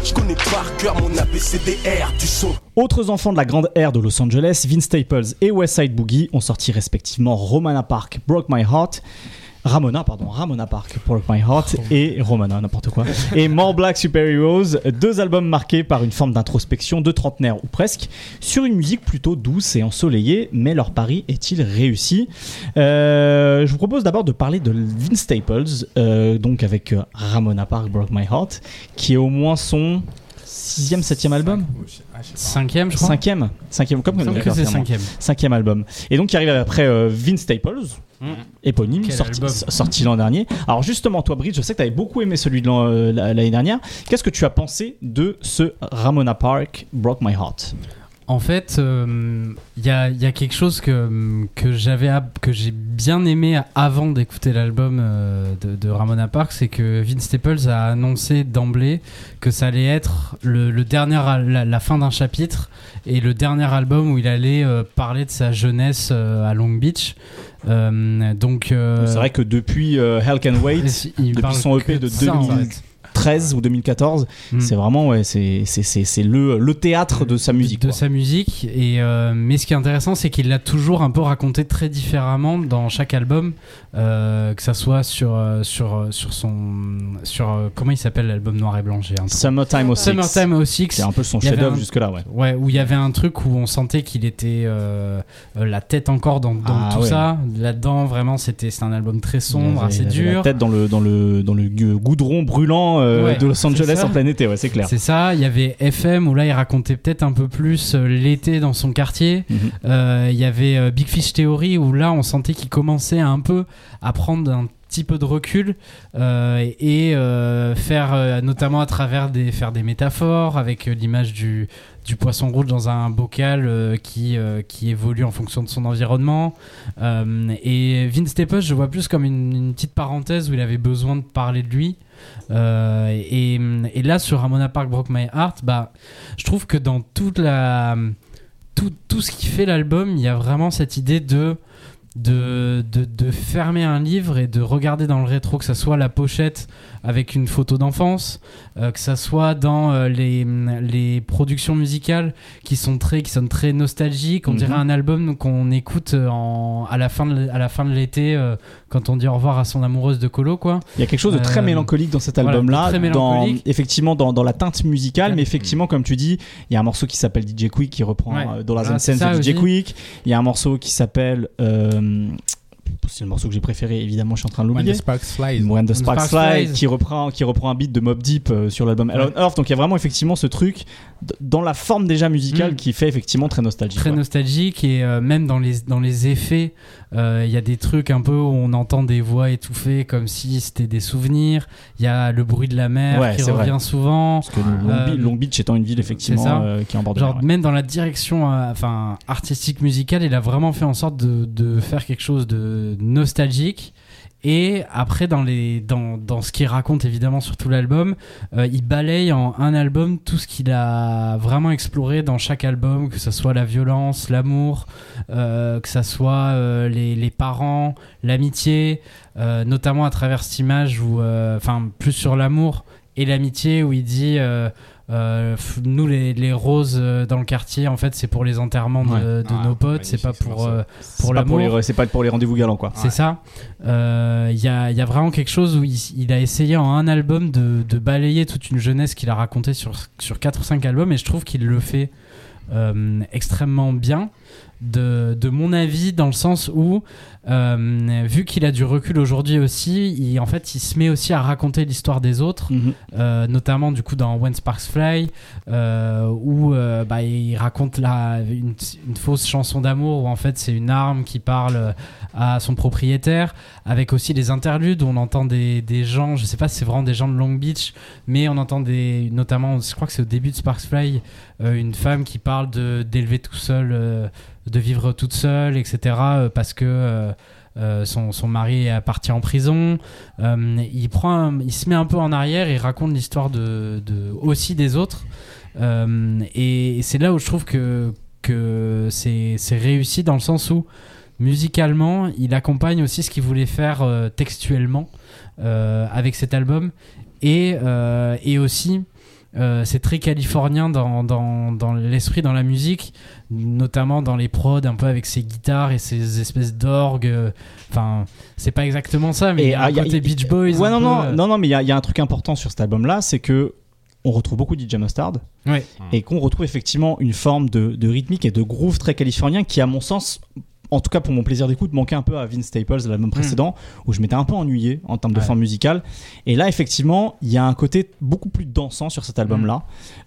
Je connais par cœur mon ABCDR du son. Autres enfants de la grande ère de Los Angeles, Vince Staples et West Side Boogie ont sorti respectivement Romana Park, Broke My Heart. Ramona, pardon, Ramona Park, Broke My Heart et Romana, n'importe quoi. Et More Black Superheroes, deux albums marqués par une forme d'introspection de trentenaire ou presque, sur une musique plutôt douce et ensoleillée, mais leur pari est-il réussi? Euh, Je vous propose d'abord de parler de Vince Staples, euh, donc avec euh, Ramona Park, Broke My Heart, qui est au moins son sixième, septième album. Cinquième, je crois. Cinquième Cinquième, comme comme que c'est cinquième. Cinquième album. Et donc, il arrive après euh, Vince Staples, Mm. éponyme, Quel sorti, album. sorti l'an dernier. Alors, justement, toi, Bridge, je sais que tu avais beaucoup aimé celui de l'an- euh, l'année dernière. Qu'est-ce que tu as pensé de ce Ramona Park Broke My Heart? En fait, euh, il y, a, y a quelque chose que, que j'avais que j'ai bien aimé avant d'écouter l'album euh, de, de Ramona Park, c'est que Vince Staples a annoncé d'emblée que ça allait être le, le dernier la, la fin d'un chapitre et le dernier album où il allait euh, parler de sa jeunesse euh, à Long Beach. Euh, donc euh, C'est vrai que depuis euh, Hell Can Wait, il depuis son EP de ça, en 2000, fait. 13 ou 2014, Mm. c'est vraiment ouais, c'est c'est- c'est- c'est le, le théâtre de sa musique. de quoi. sa musique et euh, mais ce qui est intéressant c'est qu'il l'a toujours un peu raconté très différemment dans chaque album euh, que ça soit sur euh, sur sur son sur comment il s'appelle l'album noir et blanc j'ai un. Summertime 06. Summertime 06 C'est un peu son chef-d'œuvre un- jusque-là, ouais. Ouais, où il y avait un truc où on sentait qu'il était euh, la tête encore dans, dans Ah, tout ouais. ça. Là-dedans, vraiment, c'était c'est un album très sombre, avait- assez dur. La tête dans le, dans le, dans le goudron brûlant euh, Ouais, de Los Angeles en plein été, ouais, c'est clair. C'est ça. Il y avait FM où là, il racontait peut-être un peu plus euh, l'été dans son quartier. Mhm. Euh, Il y avait Big Fish Theory où là, on sentait qu'il commençait un peu à prendre un petit peu de recul euh, et euh, faire euh, notamment à travers des faire des métaphores avec l'image du poisson rouge dans un bocal qui, qui évolue en fonction de son environnement. Et Vince Staples, je vois plus comme une, petite parenthèse où il avait besoin de parler de lui. Et, et là, sur Ramona Park Broke My Heart, bah, je trouve que dans toute la, tout, tout ce qui fait l'album, il y a vraiment cette idée de, de, fermer un livre et de regarder dans le rétro, que ça soit la pochette avec une photo d'enfance, euh, que ça soit dans euh, les, les productions musicales qui sont très qui sonnent très nostalgiques on Mhm. dirait un album qu'on écoute euh, en, à la fin de, à la fin de l'été euh, quand on dit au revoir à son amoureuse de colo quoi Il y a quelque chose de très mélancolique dans cet voilà, album-là, très dans, mélancolique. effectivement dans, dans la teinte musicale, Ouais. mais effectivement, comme tu dis, il y a un morceau qui s'appelle DJ Quick qui reprend Ouais. dans la Ah, de DJ. Quick. Il y a un morceau qui s'appelle. C'est le morceau que j'ai préféré, évidemment, je suis en train de l'oublier. the Sparks Flies. When the Fly, Flies. qui reprend, qui reprend un beat de Mob Deep euh, sur l'album Hell on Earth. Donc il y a vraiment effectivement ce truc dans la forme déjà musicale Mm. qui fait effectivement très nostalgique. très ouais. nostalgique et euh, même dans les dans les effets euh, il y a des trucs un peu où on entend des voix étouffées comme si c'était des souvenirs il y a le bruit de la mer Ouais, qui revient vrai. souvent Parce que Long, Euh, Beach, Long Beach étant une ville effectivement euh, qui est en bord de mer, Genre ouais. même dans la direction euh, enfin artistique musicale, il a vraiment fait en sorte de, de faire quelque chose de nostalgique. Et après dans les dans, dans ce qu'il raconte évidemment sur tout l'album, euh, il balaye en un album tout ce qu'il a vraiment exploré dans chaque album, que ce soit la violence, l'amour, euh, que ça soit euh, les, les parents, l'amitié, notamment à travers cette image où enfin plus sur l'amour et l'amitié où il dit euh, nous les, les roses euh, dans le quartier en fait c'est pour les enterrements de, Ouais. de Ah, nos potes c'est pas pour euh, C'est pour pas pour l'amour. les- C'est pas pour les rendez-vous galants quoi. c'est ça. Euh, il y, a, il y a vraiment quelque chose où il, il a essayé en un album de, de balayer toute une jeunesse qu'il a racontée sur, sur 4 ou 5 albums et je trouve qu'il le fait euh, extrêmement bien. De, de mon avis dans le sens où euh, vu qu'il a du recul aujourd'hui aussi il, en fait il se met aussi à raconter l'histoire des autres Mhm. euh, notamment du coup dans When Sparks Fly euh, où bah, il raconte la, une, une fausse chanson d'amour où en fait c'est une arme qui parle à son propriétaire avec aussi des interludes où on entend des, des gens je sais pas si c'est vraiment des gens de Long Beach mais on entend des notamment je crois que c'est au début de Sparks Fly une femme qui parle d'élever tout seul de vivre toute seule etc parce que euh, son, mari est parti en prison. Euh, il, prend il se met un peu en arrière et raconte l'histoire de, aussi des autres. Euh, et c'est là où je trouve que, que c'est réussi dans le sens où musicalement, il accompagne aussi ce qu'il voulait faire textuellement avec cet album. Et, et aussi, c'est très californien dans, dans, dans l'esprit, dans la musique, notamment dans les prods, un peu avec ses guitares et ses espèces d'orgues. euh, Enfin, c'est pas exactement ça, mais Et, il y a ah, un y a- côté y- Beach Boys. Ouais, non, peu, non, euh, non, non, mais il y, a- il y a un truc important sur cet album-là, c'est que on retrouve beaucoup DJ Mustard Ouais. et qu'on retrouve effectivement une forme de, de rythmique et de groove très californien qui, à mon sens, en tout cas pour mon plaisir d'écoute, manquait un peu à Vince Staples, l'album précédent, où je m'étais un peu ennuyé en termes de Ouais. forme musicale. Et là, effectivement, il y a un côté beaucoup plus dansant sur cet album-là,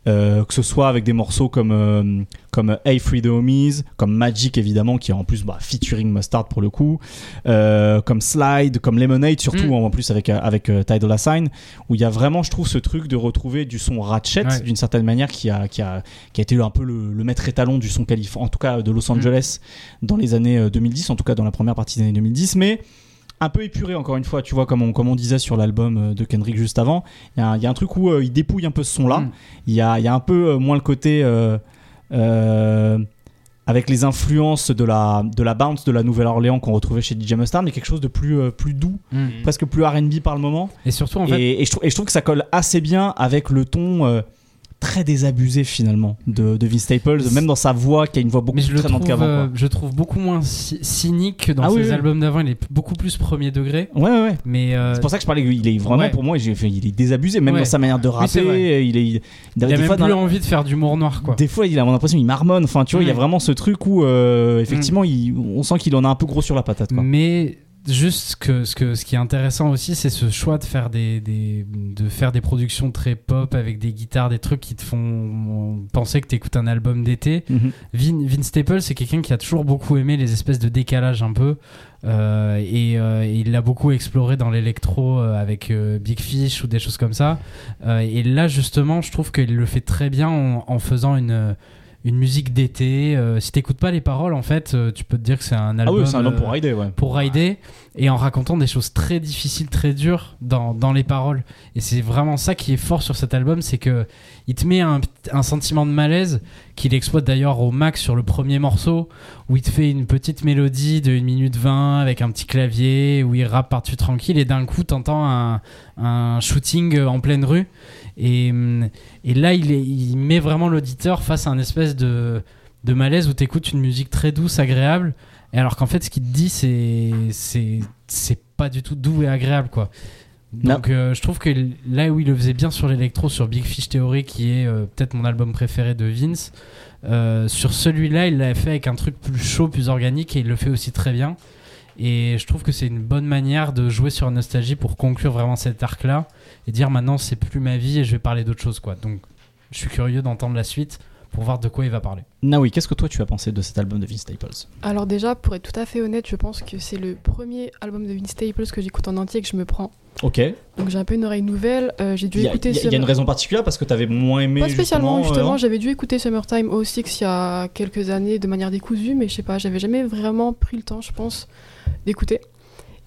Euh, que ce soit avec des morceaux comme, euh, comme Hey Free the Homies, comme Magic évidemment, qui est en plus bah, featuring Mustard pour le coup, euh, comme Slide, comme Lemonade, surtout Mm. en plus avec, euh, avec euh, Ty Dolla Sign, où il y a vraiment, je trouve, ce truc de retrouver du son ratchet Ouais. d'une certaine manière qui a, qui a, qui a été un peu le, le maître étalon du son californien, en tout cas de Los Mm. Angeles dans les années euh, 2010, en tout cas dans la première partie des années 2010, mais un peu épuré encore une fois, tu vois, comme on, comme on disait sur l'album euh, de Kendrick juste avant, il y, a un- il y a un truc où euh, il dépouille un peu ce son-là, Mm. il y, a, il y a un peu euh, moins le côté... euh, euh, avec les influences de la, de la bounce de la Nouvelle-Orléans qu'on retrouvait chez DJ Mustard, mais quelque chose de plus, euh, plus doux, Mm. presque plus RB par le moment. Et surtout, en fait, Et, et je, et je trouve que ça colle assez bien avec le ton euh, très désabusé finalement de, de Vince Staples, même dans sa voix qui a une voix beaucoup plus traînante qu'avant. euh, je trouve beaucoup moins cy- cynique que dans Ah ses oui, oui. albums d'avant. Il est beaucoup plus premier degré. Ouais, ouais, ouais. Mais euh, C'est pour ça que je parlais qu'il est vraiment ouais. pour moi, il est désabusé, même Ouais. dans sa manière de rapper. il est, il, il a des même fois, plus envie de faire d'humour noir, quoi. Des fois, il a l'impression qu'il marmonne. Enfin, tu vois, il y a Mm. vraiment ce truc où, euh, effectivement, il- on sent qu'il en a un peu gros sur la patate. Quoi. Mais juste que ce, que ce qui est intéressant aussi, c'est ce choix de faire des, des- de faire des productions très pop avec des guitares, des trucs qui te font penser que tu écoutes un album d'été. Mhm. Vin, Vince Staples, c'est quelqu'un qui a toujours beaucoup aimé les espèces de décalage un peu. Euh, et, euh, et il l'a beaucoup exploré dans l'électro euh, avec Big Fish ou des choses comme ça. Et là, justement, je trouve qu'il le fait très bien en, en faisant une, une musique d'été. Euh, si t'écoutes pas les paroles, en fait, euh, tu peux te dire que c'est un Ah album. oui, c'est un album euh, pour rider, ouais. pour rider et en racontant des choses très difficiles, très dures dans, dans les paroles. Et c'est vraiment ça qui est fort sur cet album, c'est que il te met un, sentiment de malaise qu'il exploite d'ailleurs au max sur le premier morceau où il te fait une petite mélodie de 1 minute 20 avec un petit clavier où il rappe par-dessus tranquille et d'un coup t'entends un, un shooting en pleine rue et, hum, et là il, il met vraiment l'auditeur face à un espèce de, de malaise où t'écoutes une musique très douce, agréable et alors qu'en fait, ce qu'il te dit, c'est c'est c'est pas du tout doux et agréable, quoi. Donc, euh, je trouve que là où il le faisait bien sur l'électro, sur Big Fish Theory, qui est euh, peut-être mon album préféré de Vince, euh, sur celui-là, il l'a fait avec un truc plus chaud, plus organique, et il le fait aussi très bien. Et je trouve que c'est une bonne manière de jouer sur la nostalgie pour conclure vraiment cet arc-là et dire maintenant c'est plus ma vie et je vais parler d'autre chose, quoi. Donc, je suis curieux d'entendre la suite pour voir de quoi il va parler. Naoui, qu'est-ce que toi tu as pensé de cet album de Vince Staples? Alors déjà, pour être tout à fait honnête, je pense que c'est le premier album de Vince Staples que j'écoute en entier et que je me prends. Ok. Donc j'ai un peu une oreille nouvelle. euh, j'ai dû Il y, a- écouter il y a- il y a une raison particulière parce que tu avais moins aimé. Pas spécialement, justement, justement, euh, j'avais dû écouter Summertime 06 il y a quelques années de manière décousue, mais je sais pas, j'avais jamais vraiment pris le temps, je pense, d'écouter.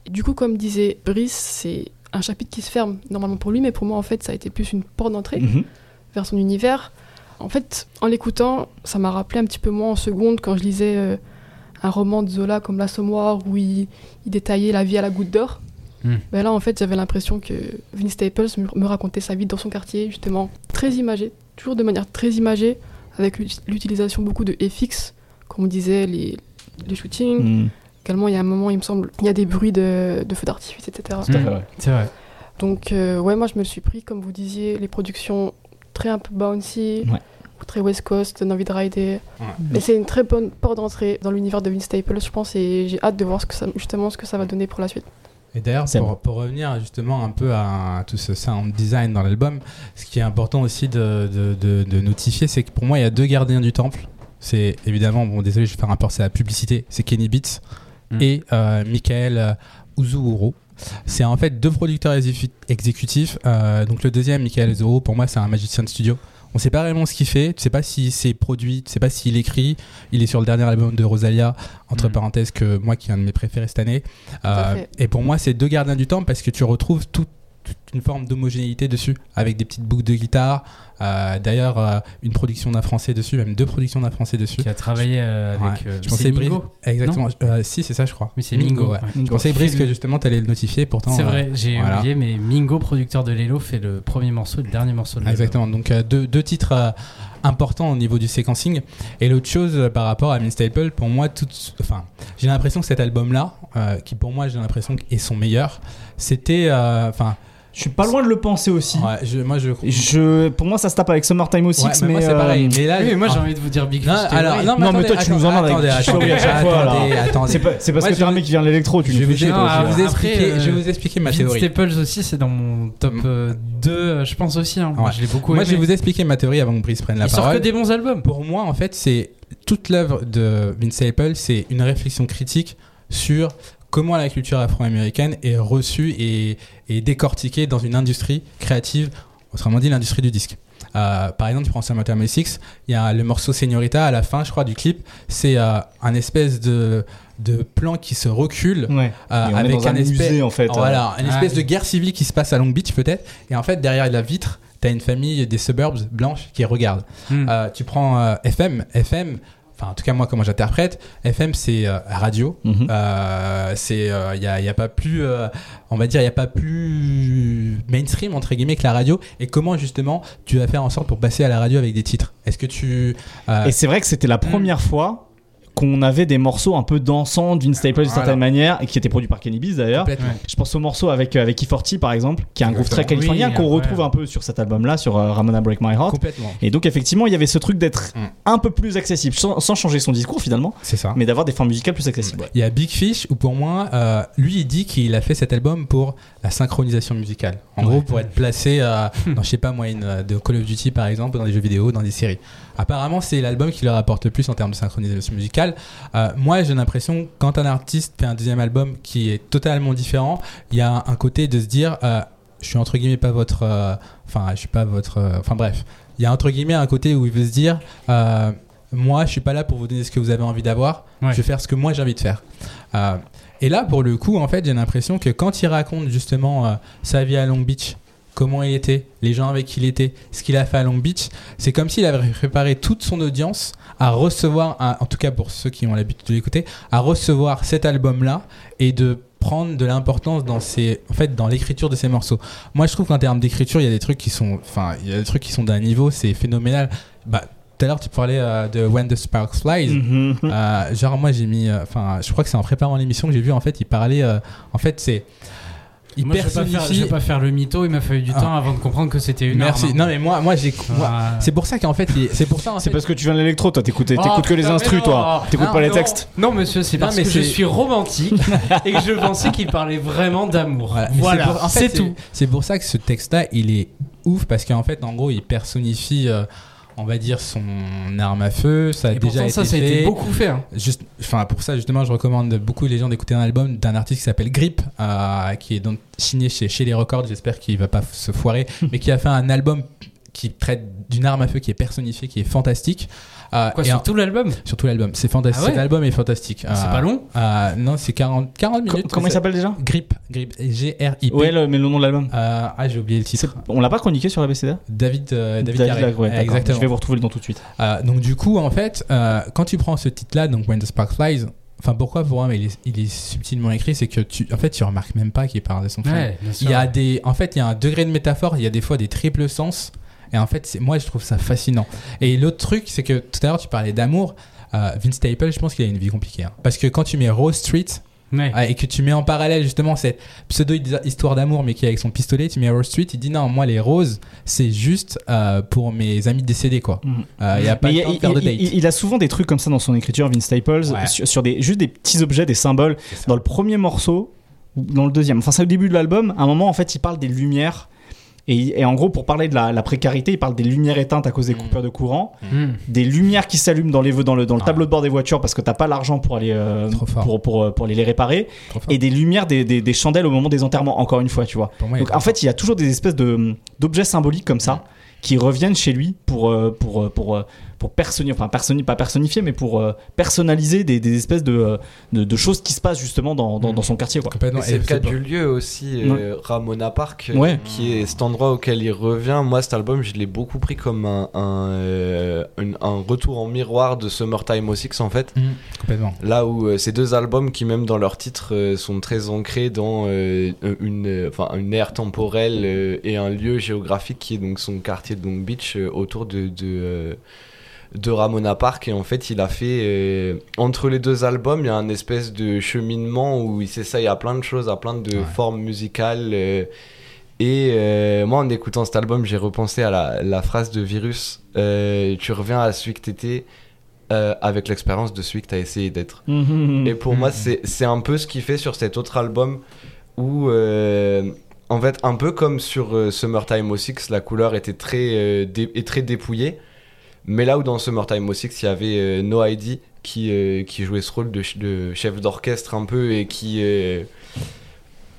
Du coup, comme disait Brice, c'est un chapitre qui se ferme normalement pour lui, mais pour moi, en fait, ça a été plus une porte d'entrée Mhm. vers son univers. En fait, en l'écoutant, ça m'a rappelé un petit peu moins en seconde quand je lisais euh, un roman de Zola comme L'Assommoir où il, il détaillait la vie à la goutte d'or. Hmm. Ben là, en fait, j'avais l'impression que Vince Staples me, racontait sa vie dans son quartier, justement, très imagé, toujours de manière très imagée, avec l'ut- l'utilisation beaucoup de FX, comme on disait, les, les shootings. Mhm. Également, il y a un moment, il me semble, il y a des bruits de, de feux d'artifice, etc. C'est vrai. Donc, euh, ouais, moi, je me suis pris, comme vous disiez, les productions très un peu bouncy, Ouais. ou très West Coast, envie de rider. Ouais. Mais c'est une très bonne porte d'entrée dans l'univers de Vince Staples, je pense, et j'ai hâte de voir ce que ça, justement ce que ça va donner pour la suite. Et d'ailleurs, pour, pour revenir justement un peu à tout ce sound design dans l'album, ce qui est important aussi de, de, de- de notifier, c'est que pour moi, il y a deux gardiens du temple. C'est évidemment, bon, désolé, je vais faire un peu c'est la publicité, c'est Kenny Beats Mm. et euh, Michael euh, Uzuhuro. C'est en fait deux producteurs exécu- exécutifs. Euh, donc le deuxième, Michael Uzuhuro, pour moi, c'est un magicien de studio. On sait pas vraiment ce qu'il fait, tu sais pas si c'est produit, tu sais pas s'il écrit. Il est sur le dernier album de Rosalia, entre Mm. parenthèses, que moi qui est un de mes préférés cette année. Euh, et pour moi, c'est deux gardiens du temps parce que tu retrouves tout- toute une forme d'homogénéité dessus, avec des petites boucles de guitare. Euh, D'ailleurs, euh, une production d'un français dessus, même deux productions d'un français dessus. Qui a travaillé euh, avec. Ouais. Je pensais Mingo Exactement. Si, c'est ça, je crois. Oui, c'est Mingo. ouais. Je pensais Brice que justement tu allais le notifier, pourtant. C'est vrai, j'ai voilà. oublié, mais Mingo, producteur de Lelo, fait le premier morceau le dernier morceau de l'album. Exactement. Donc deux, deux titres importants au niveau du séquencing. Et l'autre chose par rapport à Vince Staple, pour moi, tout, enfin, j'ai l'impression que cet album-là, qui pour moi j'ai l'impression est son meilleur, c'était, enfin, Je suis pas loin de le penser aussi. Ouais, je- moi je. Je, pour moi, ça se tape avec Summertime aussi, Ouais, mais, mais, moi c'est euh, pareil. Mais là, Oui, mais moi j'ai ah. envie de vous dire Big Non, alors, non, mais Non, mais attendez, toi, tu nous emmerdes avec attendez, attendez, attendez, attendez. c'est pas, c'est parce Moi, que t'es un vais- mec qui vient de l'électro, tu Je vais vous, je vais vous Après, expliquer, euh, je vais vous expliquer ma Vince théorie. Staples aussi, c'est dans mon top 2, je pense aussi. hein. Moi, Ouais. Je l'ai beaucoup Moi, aimé. je vais vous expliquer ma théorie avant que Brice prenne la Il sort parole. que des bons albums. Pour moi, en fait, c'est toute l'œuvre de Vince Staples, c'est une réflexion critique sur comment la culture afro-américaine est reçue et, et décortiquée dans une industrie créative, autrement dit l'industrie du disque. Euh, par exemple, tu prends Summertime 6, il y a le morceau Señorita à la fin, je crois, du clip. C'est euh, un espèce de, de plan qui se recule Ouais. euh, avec dans un espèce, musée, en fait. Voilà, une Ah, espèce oui. de guerre civile qui se passe à Long Beach peut-être. Et en fait, derrière la vitre, t'as une famille des suburbs blanches qui regardent. Hmm. Euh, tu prends euh, FM, FM. Enfin, en tout cas, moi, comment j'interprète, FM, c'est euh, radio. Mhm. Euh, c'est, il y, a, y a pas plus, euh, on va dire, il y a pas plus mainstream entre guillemets que la radio. Et comment justement tu vas faire en sorte pour passer à la radio avec des titres? Est-ce que tu euh, Et c'est vrai que c'était la première fois qu'on avait des morceaux un peu dansants d'une Staples d'une Voilà. certaine manière et qui étaient produits par Kenny Beats d'ailleurs. Je pense au morceau avec, euh, avec E40 par exemple, qui est un groupe très californien Oui, qu'on retrouve un peu sur cet album-là, sur euh, Ramona Break My Heart. Complètement. Et donc effectivement, il y avait ce truc d'être Mm. un peu plus accessible, sans, sans changer son discours finalement, C'est ça. mais d'avoir des formes musicales plus accessibles. ouais. Il y a Big Fish où pour moi, euh, lui il dit qu'il a fait cet album pour la synchronisation musicale. En gros, pour être placé euh, dans, je sais pas moi, une, de Call of Duty par exemple, dans des jeux vidéo, dans des séries. Apparemment, c'est l'album qui leur apporte le plus en termes de synchronisation musicale. Euh, moi, j'ai l'impression quand un artiste fait un deuxième album qui est totalement différent, il y a un côté de se dire, euh, je suis entre guillemets pas votre, euh, enfin, je suis pas votre, enfin bref, il y a entre guillemets un côté où il veut se dire. moi, je suis pas là pour vous donner ce que vous avez envie d'avoir. Ouais. Je vais faire ce que moi j'ai envie de faire. Euh, et là, pour le coup, en fait, j'ai l'impression que quand il raconte justement euh, sa vie à Long Beach, comment il était, les gens avec qui il était, ce qu'il a fait à Long Beach, c'est comme s'il avait préparé toute son audience à recevoir, un- en tout cas pour ceux qui ont l'habitude de l'écouter, à recevoir cet album-là et de prendre de l'importance dans en fait, dans l'écriture de ces morceaux. Moi, je trouve qu'en termes d'écriture, il y a des trucs qui sont, enfin, il y a des trucs qui sont d'un niveau, c'est phénoménal. Bah, tout à l'heure, tu parlais euh, de When the Sparks Flies. Mhm. Euh, genre moi j'ai mis, euh, enfin je crois que c'est en préparant l'émission que j'ai vu en fait il parlait, en fait c'est, Moi, je vais, pas faire, je vais pas faire le mytho, il m'a fallu du Ah. temps avant de comprendre que c'était une Merci. arme. Non mais moi, moi j'ai, Ah. c'est pour ça qu'en fait, c'est pour ça C'est parce que tu viens de l'électro, toi, t'écoutes Oh, t'écoutes que les instrus, toi. T'écoutes Non, pas les textes. Non, monsieur, c'est Non, parce mais que je suis romantique et que je pensais qu'il parlait vraiment d'amour. Voilà, Voilà, Mais pour- en fait, c'est tout. C'est pour ça que ce texte-là, il est ouf parce qu'en fait, en gros, il personnifie, euh, on va dire, son arme à feu. Ça a Et déjà pourtant, été ça, ça a été beaucoup fait. hein. Juste, enfin pour ça justement, je recommande beaucoup les gens d'écouter un album d'un artiste qui s'appelle Grip, euh, qui est donc signé chez, chez les Records. J'espère qu'il va pas se foirer, mais qui a fait un album qui traite d'une arme à feu qui est personnifiée, qui est fantastique. Quoi, et sur en- tout l'album sur tout l'album, c'est fantastique. Ah ouais L'album est fantastique. C'est Euh, pas long euh, Non, c'est 40, 40 Co- minutes. Comment il s'appelle déjà Grip, Grip, G-R-I-P. Ouais, le- mais le nom de l'album. Euh, ah, j'ai oublié le titre. On l'a pas chroniqué sur la BCD David, euh, David, d'accord. Exactement. Je vais vous retrouver le nom tout de suite. Euh, donc du coup, en fait, euh, quand tu prends ce titre-là, donc When the Spark Flies, enfin pourquoi pour moi il est, il est subtilement écrit, c'est que tu, en fait, tu remarques même pas qu'il parle de son frère. Ouais. Il y a des, en fait, il y a un degré de métaphore, il y a des fois des triples sens, et en fait, moi, je trouve ça fascinant. Et l'autre truc, c'est que tout à l'heure, tu parlais d'amour. Euh, Vince Staples, je pense qu'il a une vie compliquée, hein. parce que quand tu mets Rose Street Ouais. et que tu mets en parallèle justement cette pseudo histoire d'amour, mais qui est avec son pistolet, tu mets Rose Street, il dit non, moi les roses, c'est juste euh, pour mes amis décédés, quoi. Mhm. Euh, Il y a pas de il, de faire de il- date. il- il a souvent des trucs comme ça dans son écriture, Vince Staples, Ouais. sur, sur des, juste des petits objets, des symboles. Dans le premier morceau, dans le deuxième, enfin c'est au début de l'album, à un moment en fait il parle des lumières. Et, et en gros, pour parler de la, la précarité, il parle des lumières éteintes à cause des Mm. coupures de courant, Hmm. des lumières qui s'allument dans, les, dans le, dans le Ah. tableau de bord des voitures parce que t'as pas l'argent pour aller euh, pour, pour, pour aller les réparer, et des lumières, des, des, des chandelles au moment des enterrements, encore une fois, tu vois. Moi, Donc en fait, il y a toujours des espèces de d'objets symboliques comme ça qui reviennent chez lui pour euh, pour euh, pour euh, pour personnifier, enfin personni- pas personnifier, mais pour euh, personnaliser des, des espèces de, de de choses qui se passent justement dans, dans, dans son quartier, quoi. complètement. Et c'est le cas du lieu aussi, euh, Ramona Park, euh, Ouais. qui est cet endroit auquel il revient. Moi, cet album, je l'ai beaucoup pris comme un, un, euh, une- un retour en miroir de Summertime 06 en fait. Complètement. Là où euh, ces deux albums qui même dans leur titre euh, sont très ancrés dans euh, une, euh, enfin, une ère temporelle euh, et un lieu géographique qui est donc son quartier de Long Beach euh, autour de, de, euh, de Ramona Park et en fait il a fait euh, entre les deux albums il y a un espèce de cheminement où il s'essaye à plein de choses à plein de Ouais. formes musicales euh, Et euh, moi, en écoutant cet album, j'ai repensé à la, la phrase de Virus Tu reviens à celui que t'étais avec l'expérience de celui que t'as essayé d'être. Mhm. Et pour moi, c'est c'est un peu ce qu'il fait sur cet autre album où, en fait, un peu comme sur Summertime 06, la couleur était très, dé- très dépouillée. Mais là où dans Summertime 06, il y avait euh, No ID qui, euh, qui jouait ce rôle de, ch- de chef d'orchestre un peu et qui. euh,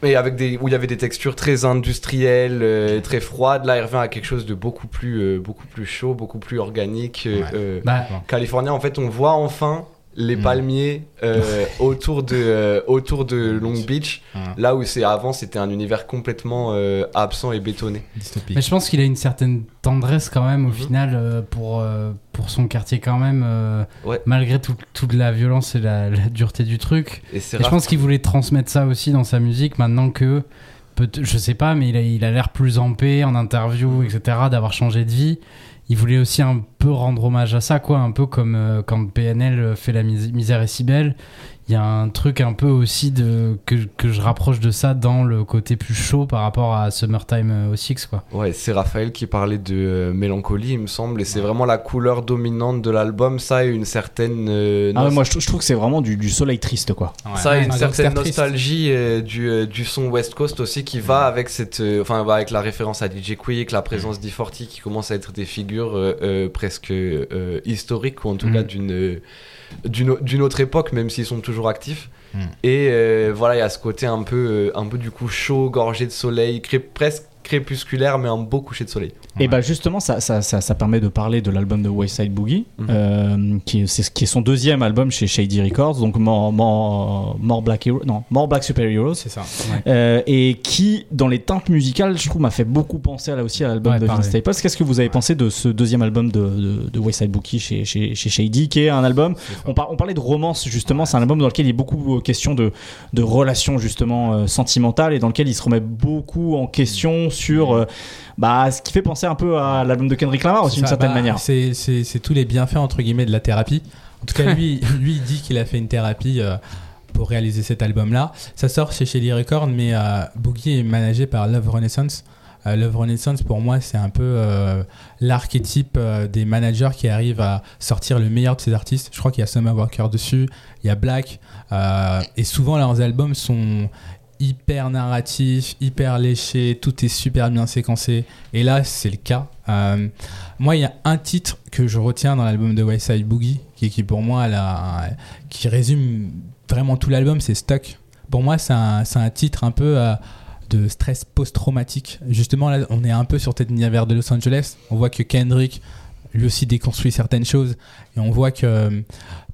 et avec des, où il y avait des textures très industrielles, euh, très froides. Là, il revient à quelque chose de beaucoup plus, euh, beaucoup plus chaud, beaucoup plus organique. euh, Ouais. euh, Bah, Californien, en fait, on voit enfin les Mm. palmiers euh, autour, de, euh, autour de Long Beach, là où c'est avant, c'était un univers complètement euh, absent et bétonné. Dystopique. Mais je pense qu'il a une certaine tendresse quand même au Mhm. final euh, pour, euh, pour son quartier quand même, euh, Ouais. malgré tout- toute la violence et la, la dureté du truc. Et je pense qu'il voulait transmettre ça aussi dans sa musique maintenant que, peut je sais pas, mais il a il a l'air plus en paix en interview, etc., d'avoir changé de vie. Il voulait aussi un peu rendre hommage à ça, quoi, un peu comme euh, quand PNL fait La Mis- misère est si belle. Il y a un truc un peu aussi de, que, que je rapproche de ça dans le côté plus chaud par rapport à Summertime euh, 06, quoi. Ouais, c'est Raphaël qui parlait de euh, mélancolie, il me semble, et c'est vraiment la couleur dominante de l'album. Ça et une certaine. euh, Ah ouais, moi je, je trouve que c'est vraiment du, du soleil triste quoi. Ouais. Ça, et une Un certaine nostalgie euh, du, euh, du son West Coast aussi qui va avec cette, euh, enfin bah, avec la référence à DJ Quick, la présence d'E40 qui commence à être des figures euh, euh, presque euh, historiques ou en tout Mhm. cas d'une euh, d'une au- d'une autre époque, même s'ils sont toujours actifs. Mhm. Et euh, voilà, il y a ce côté un peu, euh, un peu du coup chaud, gorgé de soleil, cré- presque crépusculaire, mais un beau coucher de soleil. Et bah justement, ça, ça, ça, ça permet de parler de l'album de West Side Boogie, Mhm. euh, qui, est, c'est- qui est son deuxième album chez Shady Records, donc More, More, More Black Hero, non, More Black Super Heroes, C'est ça. euh, et qui, dans les teintes musicales, je trouve, m'a fait beaucoup penser là aussi à l'album Ouais, de pareil. Vince Staples. Qu'est-ce que vous avez pensé de ce deuxième album de, de, de West Side Boogie chez, chez, chez Shady, qui est un album, on, par- on parlait de romance justement, c'est un album dans lequel il est beaucoup question de, de relations justement euh, sentimentales et dans lequel il se remet beaucoup en question sur euh, bah, ce qui fait penser un peu à l'album de Kendrick Lamar aussi d'une certaine bah, manière. C'est, c'est, c'est tous les bienfaits entre guillemets de la thérapie. En tout cas, lui, lui il dit qu'il a fait une thérapie euh, pour réaliser cet album-là. Ça sort chez Shelly Records, mais euh, Boogie est managé par Love Renaissance. Euh, Love Renaissance, pour moi, c'est un peu l'archétype des managers qui arrivent à sortir le meilleur de ses artistes. Je crois qu'il y a Summer Walker dessus, il y a Black, et souvent leurs albums sont hyper narratifs, hyper léchés, tout est super bien séquencé. Et là, c'est le cas. Euh, moi, il y a un titre que je retiens dans l'album de West Side Boogie, qui, pour moi, qui résume vraiment tout l'album, c'est Stuck. Pour moi, c'est un, c'est un titre un peu euh, de stress post-traumatique. Justement, là, on est un peu sur cet univers de Los Angeles. On voit que Kendrick, lui aussi, déconstruit certaines choses. Et on voit que euh,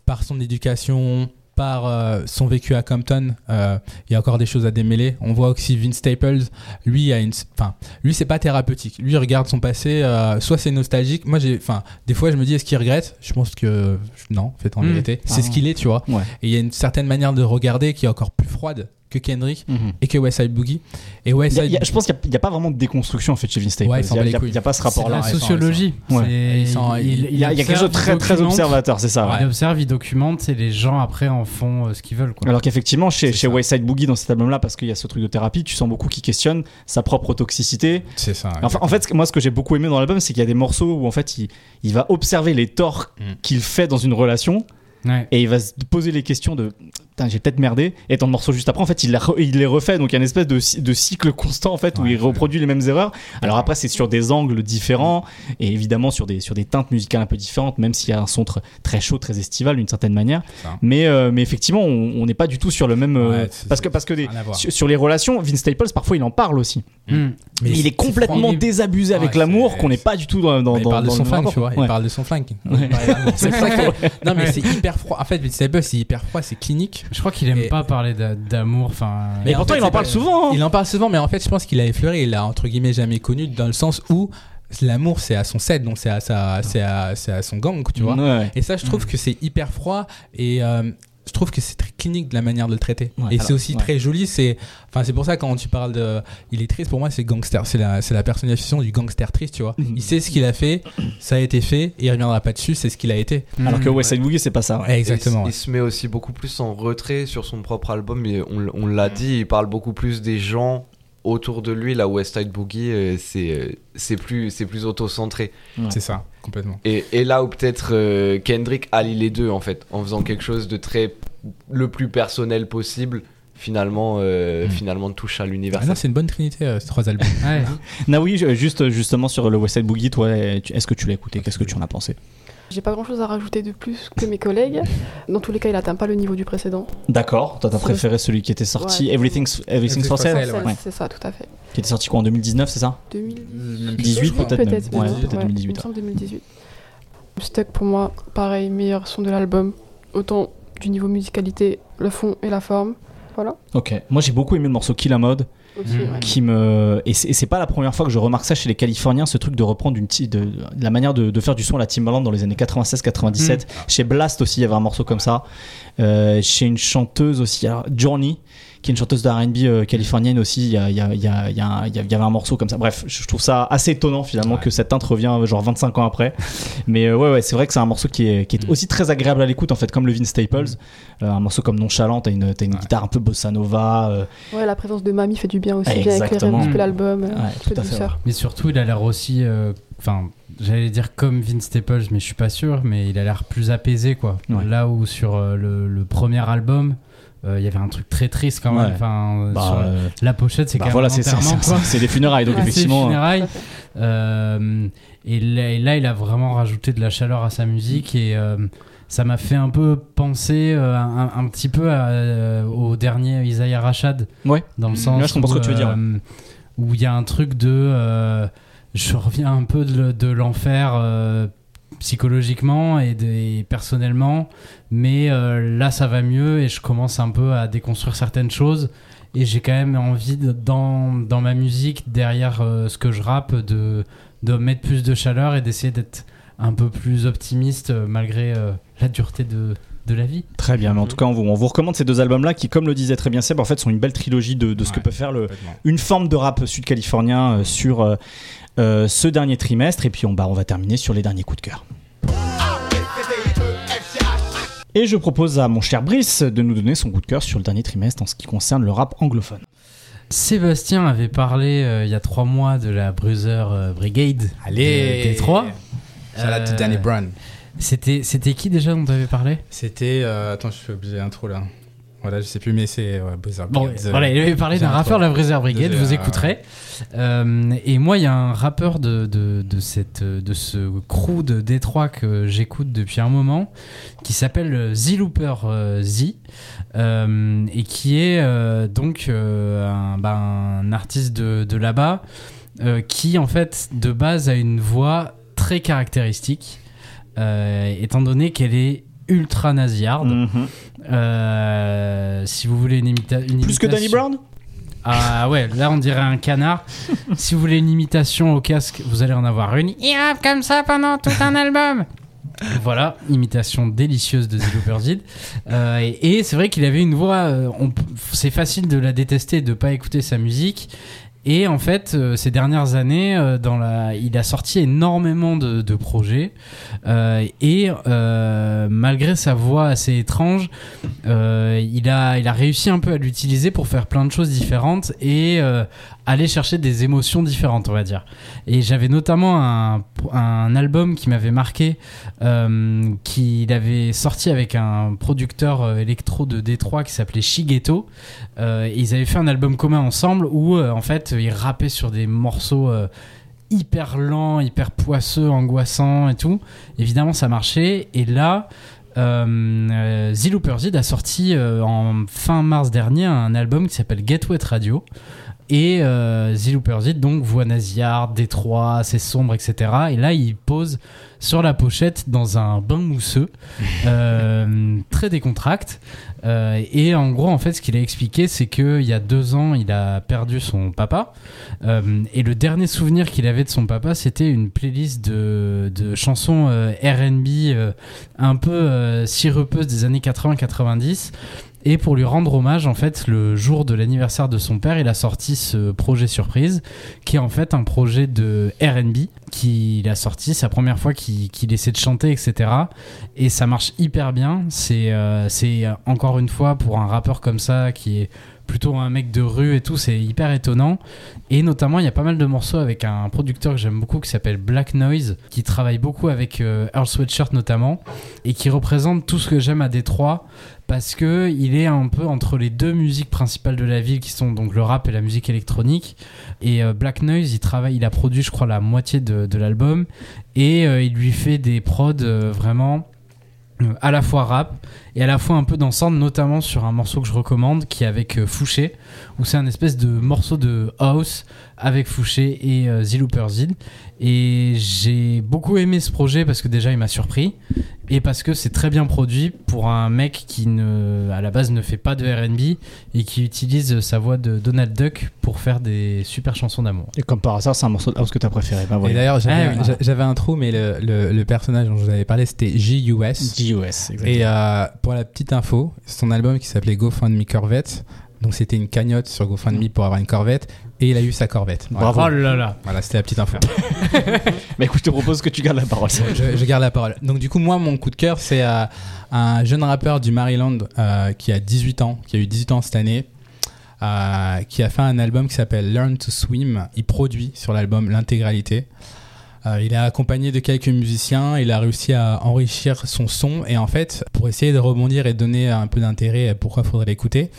par son éducation, par euh, son vécu à Compton, euh, il y a encore des choses à démêler. On voit aussi Vince Staples, lui a une, enfin, lui c'est pas thérapeutique. Lui il regarde son passé, euh, soit c'est nostalgique. Moi j'ai, enfin, des fois je me dis est-ce qu'il regrette? Je pense que non, en fait en Mm. vérité, c'est Ah. ce qu'il est, tu vois. Ouais. Et il y a une certaine manière de regarder qui est encore plus froide que Kendrick Mhm. et que West Side Boogie. Et West Il y a- Side il y a- je pense qu'il n'y a, pas vraiment de déconstruction en fait chez Vince Staples. Ouais, il n'y a, pas ce rapport-là. la sociologie. Ouais. Il y a, il y a quelque observe, chose de très, très observateur, c'est ça. ouais. Il observe, il documente, et les gens après en font euh, ce qu'ils veulent. Quoi. Alors qu'effectivement, chez, chez. West Side Boogie, dans cet album-là, parce qu'il y a ce truc de thérapie, tu sens beaucoup qui questionne sa propre toxicité. C'est ça. Enfin, en fait, moi, ce que j'ai beaucoup aimé dans l'album, c'est qu'il y a des morceaux où en fait, il, il va observer les torts Mm. qu'il fait dans une relation Ouais. et il va se poser les questions de Putain, j'ai peut-être merdé. Et dans le morceau juste après, en fait, il, la re- il les refait. Donc il y a une espèce de, cy- de cycle constant en fait où il reproduit les mêmes erreurs. Alors après, c'est sur des angles différents et évidemment sur des, sur des teintes musicales un peu différentes, même s'il y a un son tr- très chaud, très estival d'une certaine manière. Mais, euh, mais effectivement, on on n'est pas du tout sur le même. euh, Ouais, parce que, parce que des- sur, sur les relations, Vince Staples, parfois, il en parle aussi. Hmm. Mais il est complètement désabusé avec Ouais, l'amour qu'on n'est pas du tout dans, dans, il dans- parle de dans son le flingue, tu vois. Ouais. Il parle de son flingue. Non, mais c'est hyper froid. En fait, Vince Staples, c'est hyper froid, c'est clinique. Je crois qu'il aime Et- pas parler d'a- d'amour. Enfin, Mais pourtant, fait, il en c'est parle pas- souvent. hein. Il en parle souvent, mais en fait, je pense qu'il a effleuré. Il a entre guillemets jamais connu dans le sens où l'amour, c'est à son set, donc c'est à sa, c'est à, c'est à son gang, tu vois. Ouais. Et ça, je trouve que c'est hyper froid et euh, je trouve que c'est très clinique de la manière de le traiter. Ouais, et c'est aussi ouais. très joli. C'est, enfin, c'est pour ça quand tu parles de, il est triste pour moi, c'est gangster. C'est la, c'est la personnification du gangster triste, tu vois. Mhm. Il sait ce qu'il a fait, ça a été fait, et il reviendra pas dessus. C'est ce qu'il a été. Alors que Hmm. West Side Boogie, c'est pas ça. Ouais, exactement. Il, ouais. il se met aussi beaucoup plus en retrait sur son propre album. Et on, on l'a Mm. dit, il parle beaucoup plus des gens autour de lui, la West Side Boogie, euh, c'est euh, c'est plus, c'est plus auto-centré. C'est ça, complètement. Et, et là où peut-être euh, Kendrick allie les deux, en fait, en faisant quelque chose de très. le plus personnel possible, finalement, euh, finalement touche à Ah l'universel. non, c'est une bonne trinité, euh, ces trois albums. Ouais. Naoui, juste justement sur le West Side Boogie, toi, est-ce que tu l'as écouté? Qu'est-ce que tu en as pensé? J'ai pas grand chose à rajouter de plus que mes collègues. Dans tous les cas, il atteint pas le niveau du précédent. D'accord, toi t'as préféré celui qui était sorti, Ouais. Everything's, Everything's for Sale Sale, ouais. Ouais. C'est ça, tout à fait. Qui était sorti quoi en 2019, c'est ça 2018 18 peut-être même. peut-être. Ouais, même. peut-être Ouais, 2018. Il me semble 2018. Stuck pour moi, pareil, meilleur son de l'album. Autant du niveau musicalité, le fond et la forme. Voilà. Ok, moi j'ai beaucoup aimé le morceau Kill a Mode. Aussi, ouais. qui me et c'est pas la première fois que je remarque ça chez les Californiens ce truc de reprendre une ti- de, de la manière de, de faire du son à la Timbaland dans les années 96-97 chez Blast aussi il y avait un morceau comme ça. Euh, chez une chanteuse aussi alors, Journey qui est une chanteuse de R&B euh, californienne aussi il y, a- il y, a- il y, a- il avait un morceau comme ça bref je trouve ça assez étonnant finalement Ouais. que cette teinte revient euh, genre 25 ans après mais euh, ouais ouais c'est vrai que c'est un morceau qui est, qui est Mm. aussi très agréable à l'écoute en fait comme le Vince Staples Euh, un morceau comme Nonchalant t'as une, t'as une Ouais. guitare un peu bossa nova euh, Ouais, la présence de Mamie fait du bien aussi. Vient éclairer un Exactement. petit peu l'album. Ouais, un tout peu de à fait, douceur. Mais surtout, il a l'air aussi. euh, Enfin, j'allais dire comme Vince Staples, mais je suis pas sûr. Mais il a l'air plus apaisé, quoi. Ouais. Là où sur le, le premier album, euh, il y avait un truc très triste quand même. Ouais. Enfin, euh, bah, sur euh, la pochette, c'est Bah quand même voilà, un c'est des funérailles, donc effectivement. funérailles. Euh, et, là, et là, il a vraiment rajouté de la chaleur à sa musique et ça m'a fait un peu penser un, un petit peu à, au dernier Isaiah Rashad. Ouais. Dans le sens Là, je comprends ce où, que tu veux dire, euh, où il y a un truc de. je reviens un peu de, de l'enfer. Psychologiquement et, de- et personnellement mais euh, là ça va mieux et je commence un peu à déconstruire certaines choses et j'ai quand même envie de- dans, dans ma musique derrière euh, ce que je rappe de, de mettre plus de chaleur et d'essayer d'être un peu plus optimiste euh, malgré euh, la dureté de, de la vie. Très bien, mais en tout cas, on vous, on vous recommande ces deux albums-là qui, comme le disait très bien Seb, en fait, sont une belle trilogie de, de ce que peut faire le, une forme de rap sud-californien euh, sur euh, ce dernier trimestre. Et puis, on, bah, on va terminer sur les derniers coups de cœur. Et je propose à mon cher Brice de nous donner son coup de cœur sur le dernier trimestre en ce qui concerne le rap anglophone. Sébastien avait parlé euh, il y a trois mois de la Bruiser euh, Brigade Allez de Détroit. Shout out to Euh, Danny Brown. C'était c'était qui déjà dont tu avais parlé? C'était. euh, attends, je suis obligé l'intro là. Voilà, je sais plus, mais c'est Bon, Brigade, euh, voilà, il avait parlé d'un un rappeur de la Bruiser Brigade, vous euh, écouterez. Euh, et moi, il y a un rappeur de, de, de, cette, de ce crew de Détroit que j'écoute depuis un moment qui s'appelle Z Looper euh, Z euh, et qui est euh, donc euh, un, bah, un artiste de, de là-bas euh, qui, en fait, de base a une voix très caractéristique euh, étant donné qu'elle est ultra nasillarde. Mhm. Euh, si vous voulez une, imita- une Plus que Danny Brown Ah ouais, là on dirait un canard. si vous voulez une imitation au casque, vous allez en avoir une. Il rappe comme ça pendant tout un album. Voilà, imitation délicieuse de Zillow Perzid. Euh, et et c'est vrai qu'il avait une voix. euh, c'est facile de la détester, de pas écouter sa musique. Et en fait, euh, ces dernières années, euh, dans la, il a sorti énormément de, de projets. Euh, et malgré sa voix assez étrange, il, a, il a réussi un peu à l'utiliser pour faire plein de choses différentes et aller chercher des émotions différentes, on va dire. Et j'avais notamment un, album qui m'avait marqué, euh, qu'il avait sorti avec un producteur euh, électro de Détroit qui s'appelait Shigeto. Euh, ils avaient fait un album commun ensemble où, euh, en fait, ils rappaient sur des morceaux. hyper lents, hyper poisseux, angoissants et tout. Évidemment, ça marchait. Et là, euh, Perzid a sorti en fin mars dernier un album qui s'appelle Get Wet Radio. Et euh, Zillow Perzid, donc, voix nasillarde, Détroit, c'est sombre, etc. Et là, il pose sur la pochette dans un bain mousseux, euh, très décontracte. Euh, et en gros, en fait, ce qu'il a expliqué, c'est qu'il y a deux ans, il a perdu son papa. Euh, et le dernier souvenir qu'il avait de son papa, c'était une playlist de, de chansons RB un peu sirupeuses des années 80-90. Et pour lui rendre hommage, en fait, le jour de l'anniversaire de son père, il a sorti ce projet surprise, qui est en fait un projet de RB qu'il a sorti. C'est la première fois qu'il essaie de chanter, etc. Et ça marche hyper bien. C'est euh, c'est, encore une fois pour un rappeur comme ça qui est plutôt un mec de rue et tout, c'est hyper étonnant. Et notamment, il y a pas mal de morceaux avec un producteur que j'aime beaucoup qui s'appelle Black Noise, qui travaille beaucoup avec euh, Earl Sweatshirt notamment, et qui représente tout ce que j'aime à Détroit, parce que il est un peu entre les deux musiques principales de la ville, qui sont donc le rap et la musique électronique. Et euh, Black Noise, il travaille, il a produit, je crois, la moitié de, l'album, et euh, il lui fait des prods euh, vraiment à la fois rap et à la fois un peu dansante, notamment sur un morceau que je recommande qui est avec euh, Fouché, où c'est un espèce de morceau de house avec Fouché et euh, Zilooper Zid. Et j'ai beaucoup aimé ce projet parce que déjà il m'a surpris et parce que c'est très bien produit pour un mec qui ne, à la base ne fait pas de RB et qui utilise sa voix de Donald Duck pour faire des super chansons d'amour. Et comme par hasard, c'est un morceau de house que t'as préféré. Ben Et d'ailleurs, j'avais Ah, oui. j'avais un trou, mais le, le- le personnage dont je vous avais parlé, c'était JUS. GOS, exactement. Et euh, pour la petite info, son album qui s'appelait GoFundMe Corvette, donc c'était une cagnotte sur GoFundMe pour avoir une Corvette, et il a eu sa Corvette. Voilà. Bravo. Oh là là Voilà, c'était la petite info. Mais écoute, je te propose que tu gardes la parole. je, je garde la parole. Donc du coup, moi, mon coup de cœur, c'est euh, un jeune rappeur du Maryland euh, qui a 18 ans, qui a eu 18 ans cette année, euh, qui a fait un album qui s'appelle Learn to Swim. Il produit sur l'album l'intégralité. Euh, il est accompagné de quelques musiciens, il a réussi à enrichir son son et en fait, pour essayer de rebondir et donner un peu d'intérêt à pourquoi faudrait l'écouter,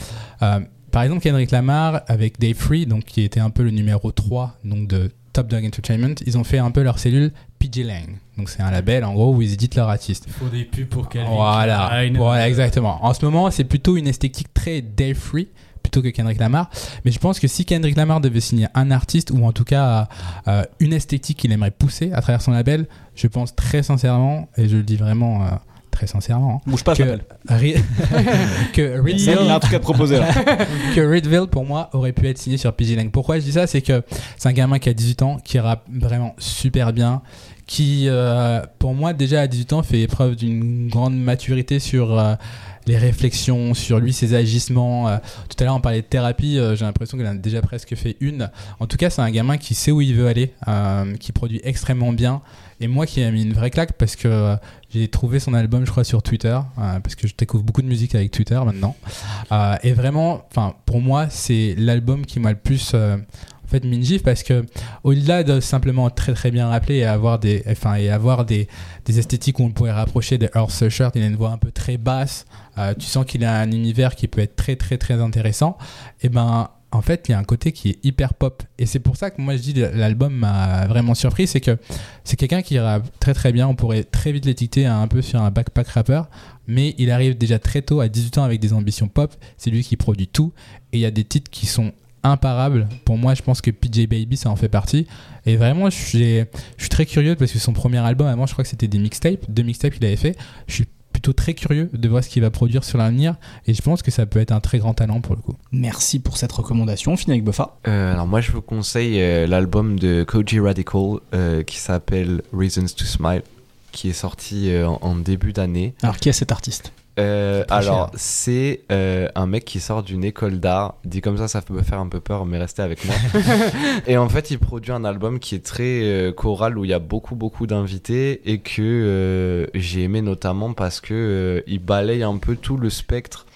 euh, par exemple Kendrick Lamar avec Dave Free, donc qui était un peu le numéro 3 donc de Top Dog Entertainment, ils ont fait un peu leur cellule PJ Lang. Donc c'est un label en gros où ils éditent leurs artistes. Il faut des pubs pour Calvin Voilà, voilà, exactement. En ce moment, c'est plutôt une esthétique très Dave Free plutôt que Kendrick Lamar. Mais je pense que si Kendrick Lamar devait signer un artiste ou en tout cas euh, une esthétique qu'il aimerait pousser à travers son label, je pense très sincèrement, et je le dis vraiment euh, très sincèrement, hein, Bouge pas, je que. Ri- que Reedville a un truc à te proposer là. que Reedville pour moi aurait pu être signé sur PG Lang. Pourquoi je dis ça? C'est que c'est un gamin qui a 18 ans, qui rappe vraiment super bien, qui euh, pour moi déjà à 18 ans fait preuve d'une grande maturité sur les réflexions, sur lui, ses agissements. Euh, tout à l'heure on parlait de thérapie, euh, j'ai l'impression qu'il en a déjà presque fait une. En tout cas c'est un gamin qui sait où il veut aller, euh, qui produit extrêmement bien. Et moi qui a mis une vraie claque parce que j'ai trouvé son album, je crois, sur Twitter, parce que je découvre beaucoup de musique avec Twitter maintenant. Et vraiment, pour moi, c'est l'album qui m'a le plus fait gifle parce que au-delà de simplement très très bien rappeler et avoir des, enfin, et avoir des, des esthétiques où on pourrait rapprocher de Earl Sweatshirt, il a une voix un peu très basse. euh, tu sens qu'il a un univers qui peut être très très très intéressant. Et ben en fait, il y a un côté qui est hyper pop. Et c'est pour ça que moi je dis l'album m'a vraiment surpris. C'est que c'est quelqu'un qui rappe très très bien. On pourrait très vite l'étiqueter un peu sur un backpack rapper. Mais il arrive déjà très tôt, à 18 ans, avec des ambitions pop. C'est lui qui produit tout. Et il y a des titres qui sont imparables. Pour moi, je pense que PJ Baby, ça en fait partie. Et vraiment, je suis, je suis très curieux parce que son premier album, avant, je crois que c'était des mixtapes. Deux mixtapes qu'il avait fait. Je suis plutôt très curieux de voir ce qu'il va produire sur l'avenir. Et je pense que ça peut être un très grand talent pour le coup. Merci pour cette recommandation. On finit avec Buffa. Euh, alors moi je vous conseille euh, l'album de Koji Radical euh, qui s'appelle Reasons to Smile qui est sorti euh, en, en début d'année. Alors, qui est cet artiste? Euh, alors c'est euh, un mec qui sort d'une école d'art. Dit comme ça ça peut me faire un peu peur mais restez avec moi. et en fait il produit un album qui est très euh, choral où il y a beaucoup beaucoup d'invités et que euh, j'ai aimé notamment parce que il balaye un peu tout le spectre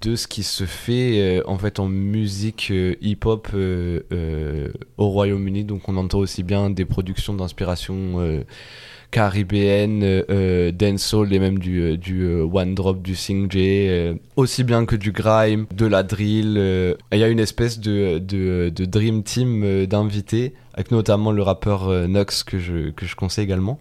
de ce qui se fait euh, en fait en musique euh, hip-hop euh, au Royaume-Uni. Donc on entend aussi bien des productions d'inspiration caribéenne, euh, euh, dancehall et même du, euh, euh, one drop, du sing J, aussi bien que du grime, de la drill. Il y a une espèce de, dream team d'invités avec notamment le rappeur Nox que je, conseille également.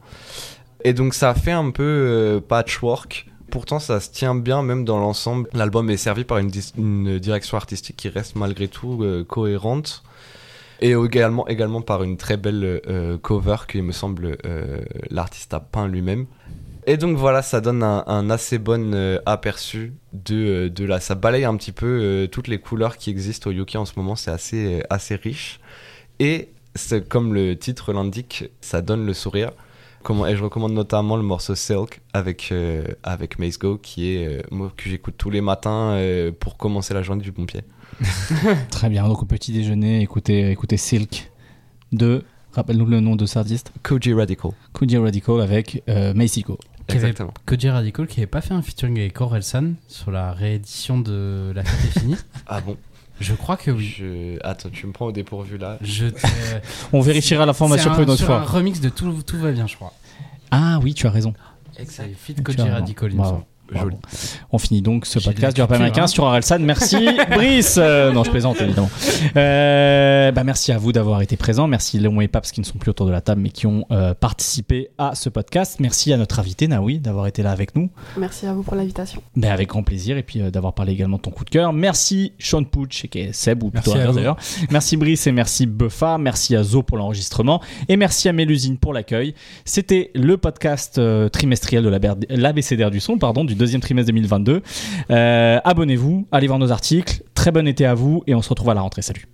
Et donc ça fait un peu patchwork. Pourtant, ça se tient bien même dans l'ensemble. L'album est servi par une, direction artistique qui reste malgré tout cohérente. Et également, également par une très belle euh, cover que, me semble, euh, l'artiste a peint lui-même. Et donc voilà, ça donne un, assez bon euh, aperçu de, de la... Ça balaye un petit peu toutes les couleurs qui existent au UK en ce moment. C'est assez, assez riche. Et comme le titre l'indique, ça donne le sourire. Et je recommande notamment le morceau Silk avec, euh, avec Mace Go, qui est que j'écoute tous les matins pour commencer la journée du pompier. Très bien, donc au petit déjeuner, écoutez, écoutez Silk de. Rappelle-nous le nom de cet artiste Koji Radical. Koji Radical avec euh, Mexico. Exactement. Koji Radical qui avait pas fait un featuring avec Orelsan sur la réédition de La fête est finie. Ah bon? Je crois que oui. je... Attends, tu me prends au dépourvu là. Je On vérifiera l'information C'est pour une un- autre sur un fois. remix de tout, tout va bien, je crois. Ah oui, tu as raison. C'est Fit Koji. Radical, il me semble. On finit donc ce podcast du rap américain hein. sur Arelsan. Merci Brice. Euh, non, je plaisante évidemment. Euh, bah, merci à vous d'avoir été présents. Merci Léon et Paps qui ne sont plus autour de la table mais qui ont euh, participé à ce podcast. Merci à notre invité Naoui d'avoir été là avec nous. Merci à vous pour l'invitation. Ben, avec grand plaisir et puis euh, d'avoir parlé également de ton coup de cœur. Merci Sean Pooch qui est Seb ou plutôt d'ailleurs. Merci Brice et merci Buffa. Merci à Zo pour l'enregistrement et merci à Mélusine pour l'accueil. C'était le podcast euh, trimestriel de l'ABCDR du son, pardon, du deuxième trimestre 2022. Euh, Abonnez-vous, allez voir nos articles. Très bon été à vous et on se retrouve à la rentrée. Salut.